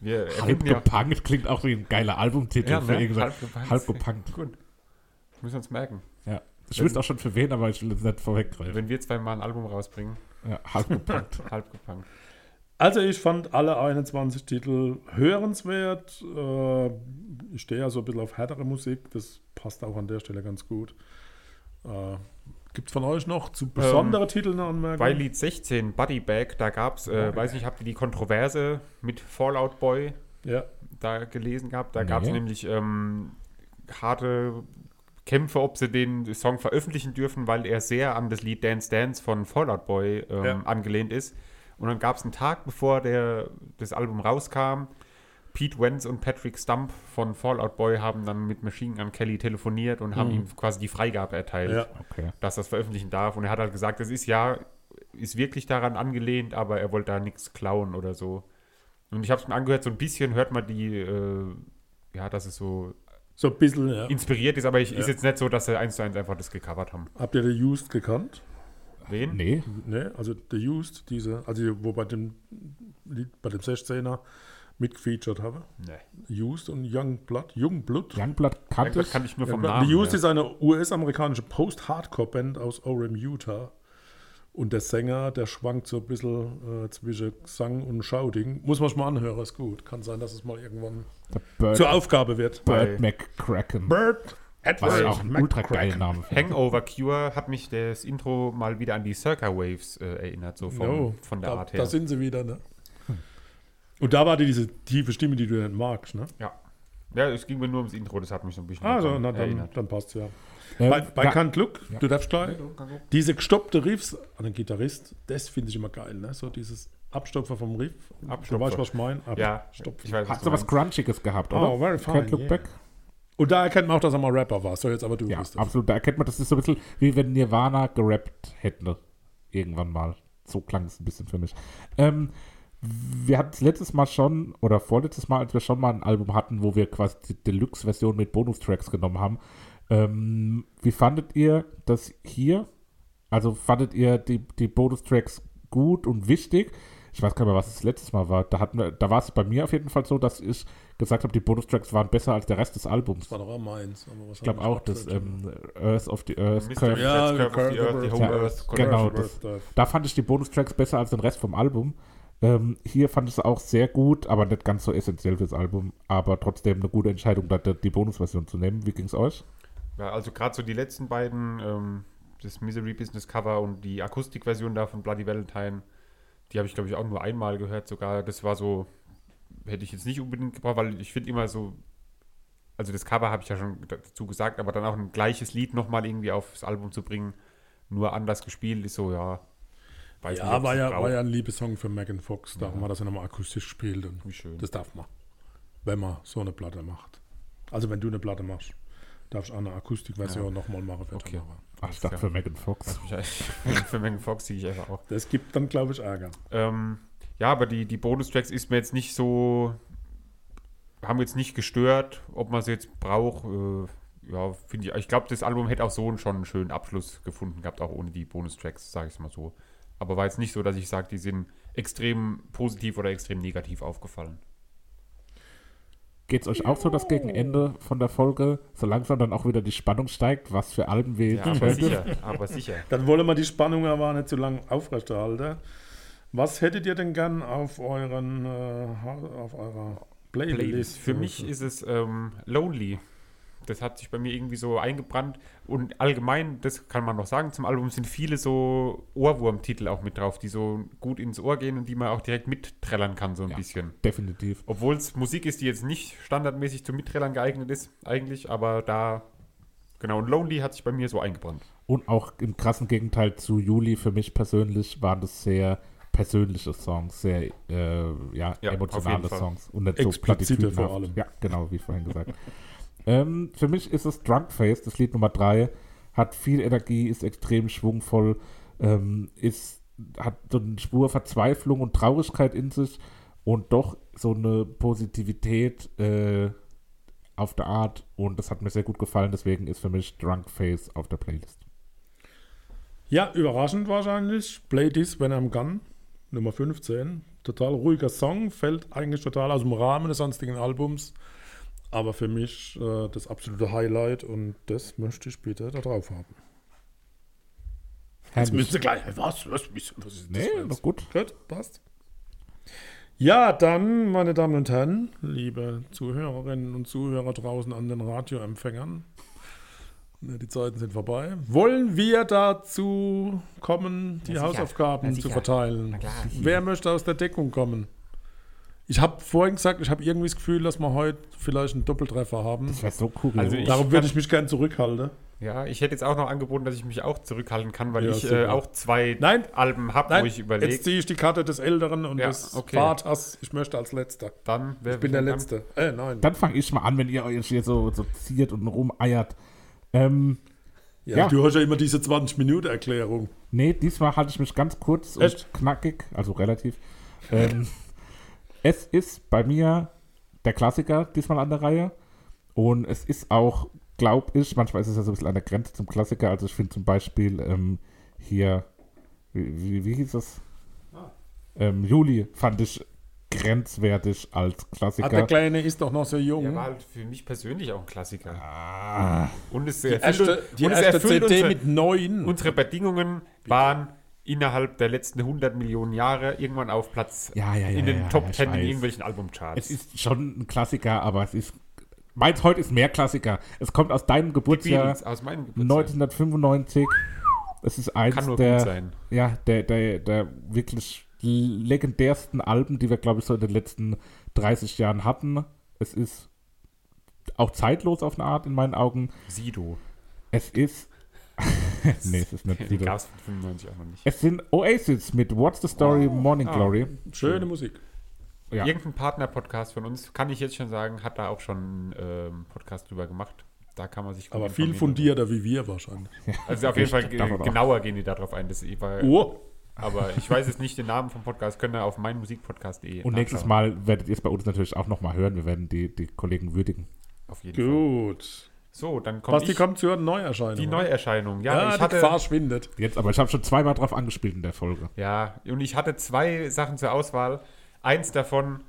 Wir Halb erfinden ja, gepunkt klingt auch wie ein geiler Albumtitel. Ja, für ne? irgendwas. Halb gepunkt. Halb gepunkt. gut. Müssen wir uns merken. Ja. Ich wüsste auch schon für wen, aber ich will jetzt nicht vorweggreifen. Wenn wir zweimal ein Album rausbringen, Ja, halb gepunkt. halb gepunkt. Also ich fand alle 21 Titel hörenswert. Äh, ich stehe ja so ein bisschen auf härtere Musik. Das passt auch an der Stelle ganz gut. Äh, Gibt es von euch noch zu besondere Titel eine Anmerkung? Bei Lied 16, Buddy Bag, da gab es, äh, weiß nicht, habt ihr die Kontroverse mit Fallout Boy ja. da gelesen gehabt? Da Nee. gab es nämlich ähm, harte Kämpfe, ob sie den Song veröffentlichen dürfen, weil er sehr an das Lied Dance Dance von Fallout Boy ähm, Ja. angelehnt ist. Und dann gab es einen Tag, bevor der, das Album rauskam, Pete Wentz und Patrick Stump von Fallout Boy haben dann mit Machine Gun Kelly telefoniert und haben ihm quasi die Freigabe erteilt Ja. Okay. dass das veröffentlichen darf. Und er hat halt gesagt, das ist ja, ist wirklich daran angelehnt, aber er wollte da nichts klauen oder so. Und ich habe es mir angehört, so ein bisschen hört man die, äh, ja, dass es so So ein bisschen, ja. inspiriert ist, aber ich, ist Ja. jetzt nicht so, dass sie eins zu eins einfach das gecovert haben. Habt ihr The Used gekannt? Wen? Nee. Ne, also The Used, diese, also wo bei dem Lied, bei dem 16er mitgefeatured haben. Nee. Used und Youngblood. Youngblood. Youngblood kannte ich. kann ich nur vom Ja, Namen. die Used her. ist eine US-amerikanische Post-Hardcore-Band aus Orem, Utah. Und der Sänger, der schwankt so ein bisschen äh, zwischen Gesang und Shouting. Muss man sich mal anhören, ist gut. Kann sein, dass es mal irgendwann Bird, zur Aufgabe wird. Bird McCracken. Bird Was ich auch Edward ein ultra geiler McCracken. Name. Hangover Cure hat mich das Intro mal wieder an die Circa Waves äh, erinnert, so vom, No, von der da, Art her. Da sind sie wieder, ne? Und da war die diese tiefe Stimme, die du nicht magst, ne? ja. Ja, es ging mir nur ums Intro, das hat mich so ein bisschen Also, na, dann, dann passt ja. Ähm, bei bei ja, Can't Look, Ja. du darfst gleich. Diese gestoppte Riffs an den Gitarrist, das finde ich immer geil, ne? So dieses Abstopfen vom Riff. Abstopfen. Du weißt, was ich meine? Ja, Abstopfen. ich weiß, Hat was so du was. Crunchiges gehabt, oder? Oh, very fine, Can't look yeah. back. Und da erkennt man auch, dass er mal Rapper war. So, jetzt aber du Ja, bist es. absolut. Da erkennt man, das ist so ein bisschen wie wenn Nirvana gerappt hätte. Irgendwann mal. So klang es ein bisschen für mich. Ähm, wir hatten es letztes Mal schon, oder vorletztes Mal, als wir schon mal ein Album hatten, wo wir quasi die Deluxe-Version mit Bonustracks genommen haben. Ähm, wie fandet ihr das hier? Also fandet ihr die, die Bonustracks gut und wichtig? Ich weiß gar nicht mehr, was das letztes Mal war. Da, hatten wir, da war es bei mir auf jeden Fall so, dass ich gesagt habe, die Bonustracks waren besser als der Rest des Albums. Das war doch auch meins. Aber Ich glaube auch, das ähm, Earth of the Earth. Curve. Ja, Curve of the Earth, die Whole Ja, Earth. genau, das, Da fand ich die Bonustracks besser als den Rest vom Album. Ähm, hier fand ich es auch sehr gut, aber nicht ganz so essentiell fürs Album. Aber trotzdem eine gute Entscheidung, da die Bonusversion zu nehmen. Wie ging es euch? Ja, also gerade so die letzten beiden, ähm, das Misery Business Cover und die Akustikversion da von Bloody Valentine, die habe ich glaube ich auch nur einmal gehört sogar. Das war so, hätte ich jetzt nicht unbedingt gebraucht, weil ich finde immer so, also das Cover habe ich ja schon dazu gesagt, aber dann auch ein gleiches Lied nochmal irgendwie aufs Album zu bringen, nur anders gespielt, ist so, ja. Weiß nicht, Ja, ob war ja, war ja ein Liebessong für Megan Fox. Darum hat er sie nochmal akustisch gespielt. Und Wie schön. das darf man, wenn man so eine Platte macht. Also wenn du eine Platte machst, darfst du auch eine Akustikversion nochmal machen für Okay. Tamara. Ach, ich dachte für Megan Fox. Für Megan Fox sehe ich einfach auch. Das gibt dann, glaube ich, Ärger. Ähm, ja, aber die, die Bonustracks ist mir jetzt nicht so, haben jetzt nicht gestört, ob man sie jetzt braucht. Äh, ja, finde ich. Ich glaube, das Album hätte auch so schon einen schönen Abschluss gefunden gehabt, auch ohne die Bonustracks, sage ich es mal so. Aber war jetzt nicht so, dass ich sage, die sind extrem positiv oder extrem negativ aufgefallen. Geht es euch auch so, dass gegen Ende von der Folge so langsam dann auch wieder die Spannung steigt, was für Alben wir Ja, aber sicher, aber sicher. Dann wollen wir die Spannung aber nicht zu lange aufrechterhalten. Was hättet ihr denn gern auf euren äh, auf eurer Playlist? Playlist. Für mich ist es ähm, Lonely. Das hat sich bei mir irgendwie so eingebrannt. Und allgemein, das kann man noch sagen, zum Album sind viele so Ohrwurmtitel auch mit drauf, die so gut ins Ohr gehen und die man auch direkt mitträllern kann, so ein Ja. bisschen. Definitiv. Obwohl es Musik ist, die jetzt nicht standardmäßig zum Mitträllern geeignet ist, eigentlich, aber da, genau, und Lonely hat sich bei mir so eingebrannt. Und auch im krassen Gegenteil zu Juli, für mich persönlich waren das sehr persönliche Songs, sehr äh, ja, Ja, emotionale. Songs und nicht so Explizite vor allem. Ja, genau, wie vorhin gesagt. ähm, für mich ist es Drunk Face, das Lied Nummer 3, hat viel Energie, ist extrem schwungvoll, ähm, ist, hat so eine Spur Verzweiflung und Traurigkeit in sich und doch so eine Positivität äh, auf der Art und das hat mir sehr gut gefallen, deswegen ist für mich Drunk Face auf der Playlist. Ja, überraschend wahrscheinlich. Play This When I'm Gone, Nummer 15. Total ruhiger Song, fällt eigentlich total aus dem Rahmen des sonstigen Albums. Aber für mich äh, das absolute Highlight und das möchte ich bitte da drauf haben. Jetzt Herrlich. müsst ihr gleich. Was? Was, was ist das? Nee, noch gut. Gut, passt. Ja, dann, meine Damen und Herren, liebe Zuhörerinnen und Zuhörer draußen an den Radioempfängern, ne, die Zeiten sind vorbei. Wollen wir dazu kommen, die sicher, Hausaufgaben na zu verteilen? Wer möchte aus der Deckung kommen? Ich habe vorhin gesagt, ich habe irgendwie das Gefühl, dass wir heute vielleicht einen Doppeltreffer haben. Das wäre so cool. Also Darum würde ich mich gern zurückhalten. Ja, ich hätte jetzt auch noch angeboten, dass ich mich auch zurückhalten kann, weil Ja, ich äh, auch zwei Nein, Alben habe, wo ich überlege. jetzt ziehe ich die Karte des Älteren und Ja, des okay. Vaters. Ich möchte als Letzter. Dann wer Ich bin der? Letzte. Äh, nein. Dann fange ich mal an, wenn ihr euch hier so, so ziert und rumeiert. Ähm, Ja, Ja. Du hast ja immer diese 20-Minuten-Erklärung. nee, diesmal halte ich mich ganz kurz Echt? und knackig, also relativ. ähm, es ist bei mir der Klassiker diesmal an der Reihe. Und es ist auch, glaube ich, manchmal ist es ja so ein bisschen an der Grenze zum Klassiker. Also ich finde zum Beispiel ähm, hier, wie, wie, wie hieß es? Ähm, Juli fand ich grenzwertig als Ah, der Klassiker. Kleine ist doch noch so Der jung. war halt für mich persönlich auch ein Klassiker. Ah, Und es die erfüllt, erste, die und es erste erfüllt CD unsere, mit neun. unsere Bedingungen waren innerhalb der letzten 100 Millionen Jahre irgendwann auf Platz Ja, ja, ja, in den Top ich 10 in irgendwelchen Albumcharts. es ist schon ein Klassiker, aber es ist. Meins heute ist mehr Klassiker. Es kommt aus deinem Geburtsjahr Beatles aus meinem Geburtstag. 1995. Es ist eins Kann nur der, gut sein. ja, der, der, der wirklich legendärsten Alben, die wir, glaube ich, so in den letzten 30 Jahren hatten. Es ist auch zeitlos auf eine Art in meinen Augen. Sido. Es ist. nee, es ist nicht Sido. gab es von 95 auch noch nicht. Es sind Oasis mit What's the Story Morning Ah. Glory. Schöne Musik. Ja. Irgendein Partner-Podcast von uns, kann ich jetzt schon sagen, hat da auch schon einen ähm, Podcast drüber gemacht. Da kann man sich gut Aber viel fundierter wie wir wahrscheinlich. Also auf jeden Fall auch. genauer gehen die darauf ein. Das war, Oh, Aber ich weiß jetzt nicht den Namen vom Podcast, könnt ihr auf meinmusikpodcast.de Und nächstes. Mal werdet ihr es bei uns natürlich auch nochmal hören. Wir werden die, die Kollegen würdigen. Auf jeden Fall. gut. So, dann kommt Basti ich, kommt zur Neuerscheinung. die oder? Neuerscheinung. Ja, Ja, ich die hatte, Gefahr schwindet. Jetzt, aber ich habe schon zweimal drauf angespielt in der Folge. Ja, und ich hatte zwei Sachen zur Auswahl. Eins davon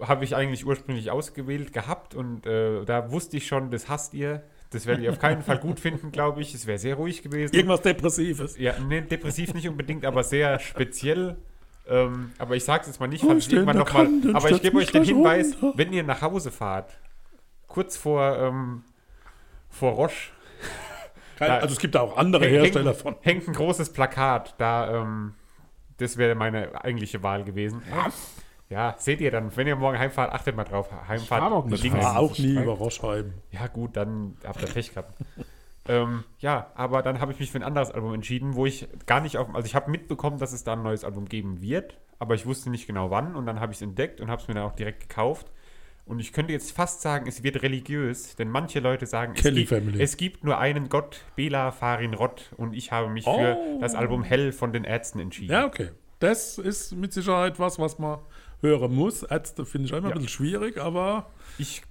habe ich eigentlich ursprünglich ausgewählt gehabt und äh, da wusste ich schon, das hasst ihr. Das werdet ihr auf keinen Fall gut finden, glaube ich. Es wäre sehr ruhig gewesen. Irgendwas Depressives. Ja, nee, depressiv nicht unbedingt, aber sehr speziell. Ähm, aber ich sage es jetzt mal nicht, falls ich irgendwann nochmal. Aber ich gebe euch den Hinweis, runter. wenn ihr nach Hause fahrt, kurz vor, ähm, vor Roche, Kein, Da- also es gibt da auch andere hängt- Hersteller von. hängt ein großes Plakat. Da, ähm, das wäre meine eigentliche Wahl gewesen. Ja, seht ihr dann, wenn ihr morgen heimfahrt, achtet mal drauf. Heimfahrt. nicht links. heim. War auch nie über Roschheim. Ja, gut, dann habt ihr Pech gehabt. ähm, ja, aber dann habe ich mich für ein anderes Album entschieden, wo ich gar nicht auf. Also, ich habe mitbekommen, dass es da ein neues Album geben wird, aber ich wusste nicht genau wann und dann habe ich es entdeckt und habe es mir dann auch direkt gekauft. Und ich könnte jetzt fast sagen, es wird religiös, denn manche Leute sagen, es gibt, es gibt nur einen Gott, Bela Farin Rott, und ich habe mich für Oh. das Album Hell von den Ärzten entschieden. Ja, okay. Das ist mit Sicherheit was, was man hören muss. Ärzte finde ich immer Ja. ein bisschen schwierig, aber Ich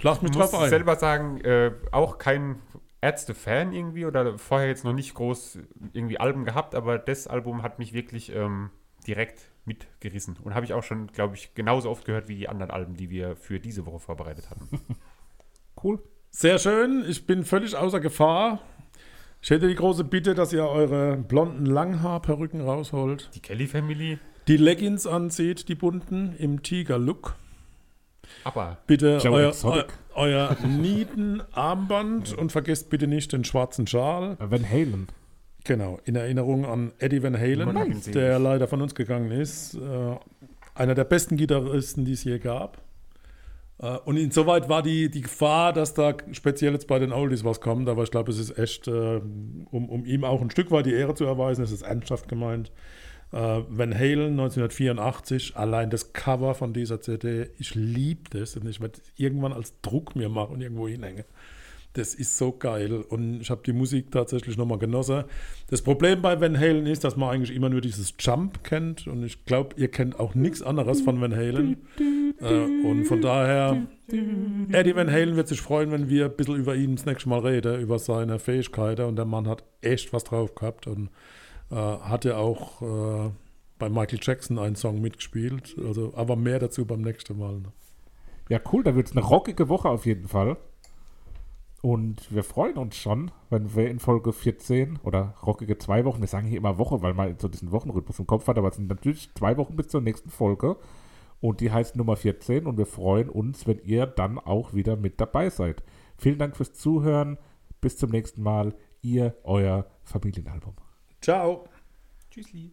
schlag mich muss drauf ein. selber sagen, äh, auch kein Ärzte-Fan irgendwie oder vorher jetzt noch nicht groß irgendwie Alben gehabt, aber das Album hat mich wirklich ähm, direkt mitgerissen und habe ich auch schon, glaube ich, genauso oft gehört wie die anderen Alben, die wir für diese Woche vorbereitet hatten. Cool. Sehr schön. Ich bin völlig außer Gefahr. Ich hätte die große Bitte, dass ihr eure blonden Langhaarperücken rausholt. Die Kelly Family, Die Leggings anzieht, die bunten, im Tiger-Look. aber Bitte Joe euer, eu, euer Nieten-Armband und vergesst bitte nicht den schwarzen Schal. Van Halen. Genau, in Erinnerung an Eddie Van Halen, der leider von uns gegangen ist. Äh, einer der besten Gitarristen, die es je gab. Äh, und insoweit war die, die Gefahr, dass da speziell jetzt bei den Oldies was kommt, aber ich glaube, es ist echt, äh, um, um ihm auch ein Stück weit die Ehre zu erweisen, es ist ernsthaft gemeint. Äh, Van Halen 1984, allein das Cover von dieser CD, ich liebe das und ich werde irgendwann als Druck mir machen und irgendwo hinhängen. Das ist so geil und ich habe die Musik tatsächlich nochmal genossen. Das Problem bei Van Halen ist, dass man eigentlich immer nur dieses Jump kennt und ich glaube, ihr kennt auch nichts anderes von Van Halen. Äh, und von daher, Eddie Van Halen wird sich freuen, wenn wir ein bisschen über ihn das nächste Mal reden, über seine Fähigkeiten und der Mann hat echt was drauf gehabt und äh, hat ja auch äh, bei Michael Jackson einen Song mitgespielt, also aber mehr dazu beim nächsten Mal. Ja, cool. Da wird es eine rockige Woche auf jeden Fall. Und wir freuen uns schon, wenn wir in Folge 14 oder rockige zwei Wochen, wir sagen hier immer Woche, weil man so diesen Wochenrhythmus im Kopf hat, aber es sind natürlich zwei Wochen bis zur nächsten Folge. Und die heißt Nummer 14 und wir freuen uns, wenn ihr dann auch wieder mit dabei seid. Vielen Dank fürs Zuhören. Bis zum nächsten Mal. Ihr, euer Familienalbum. Ciao! tschüssli.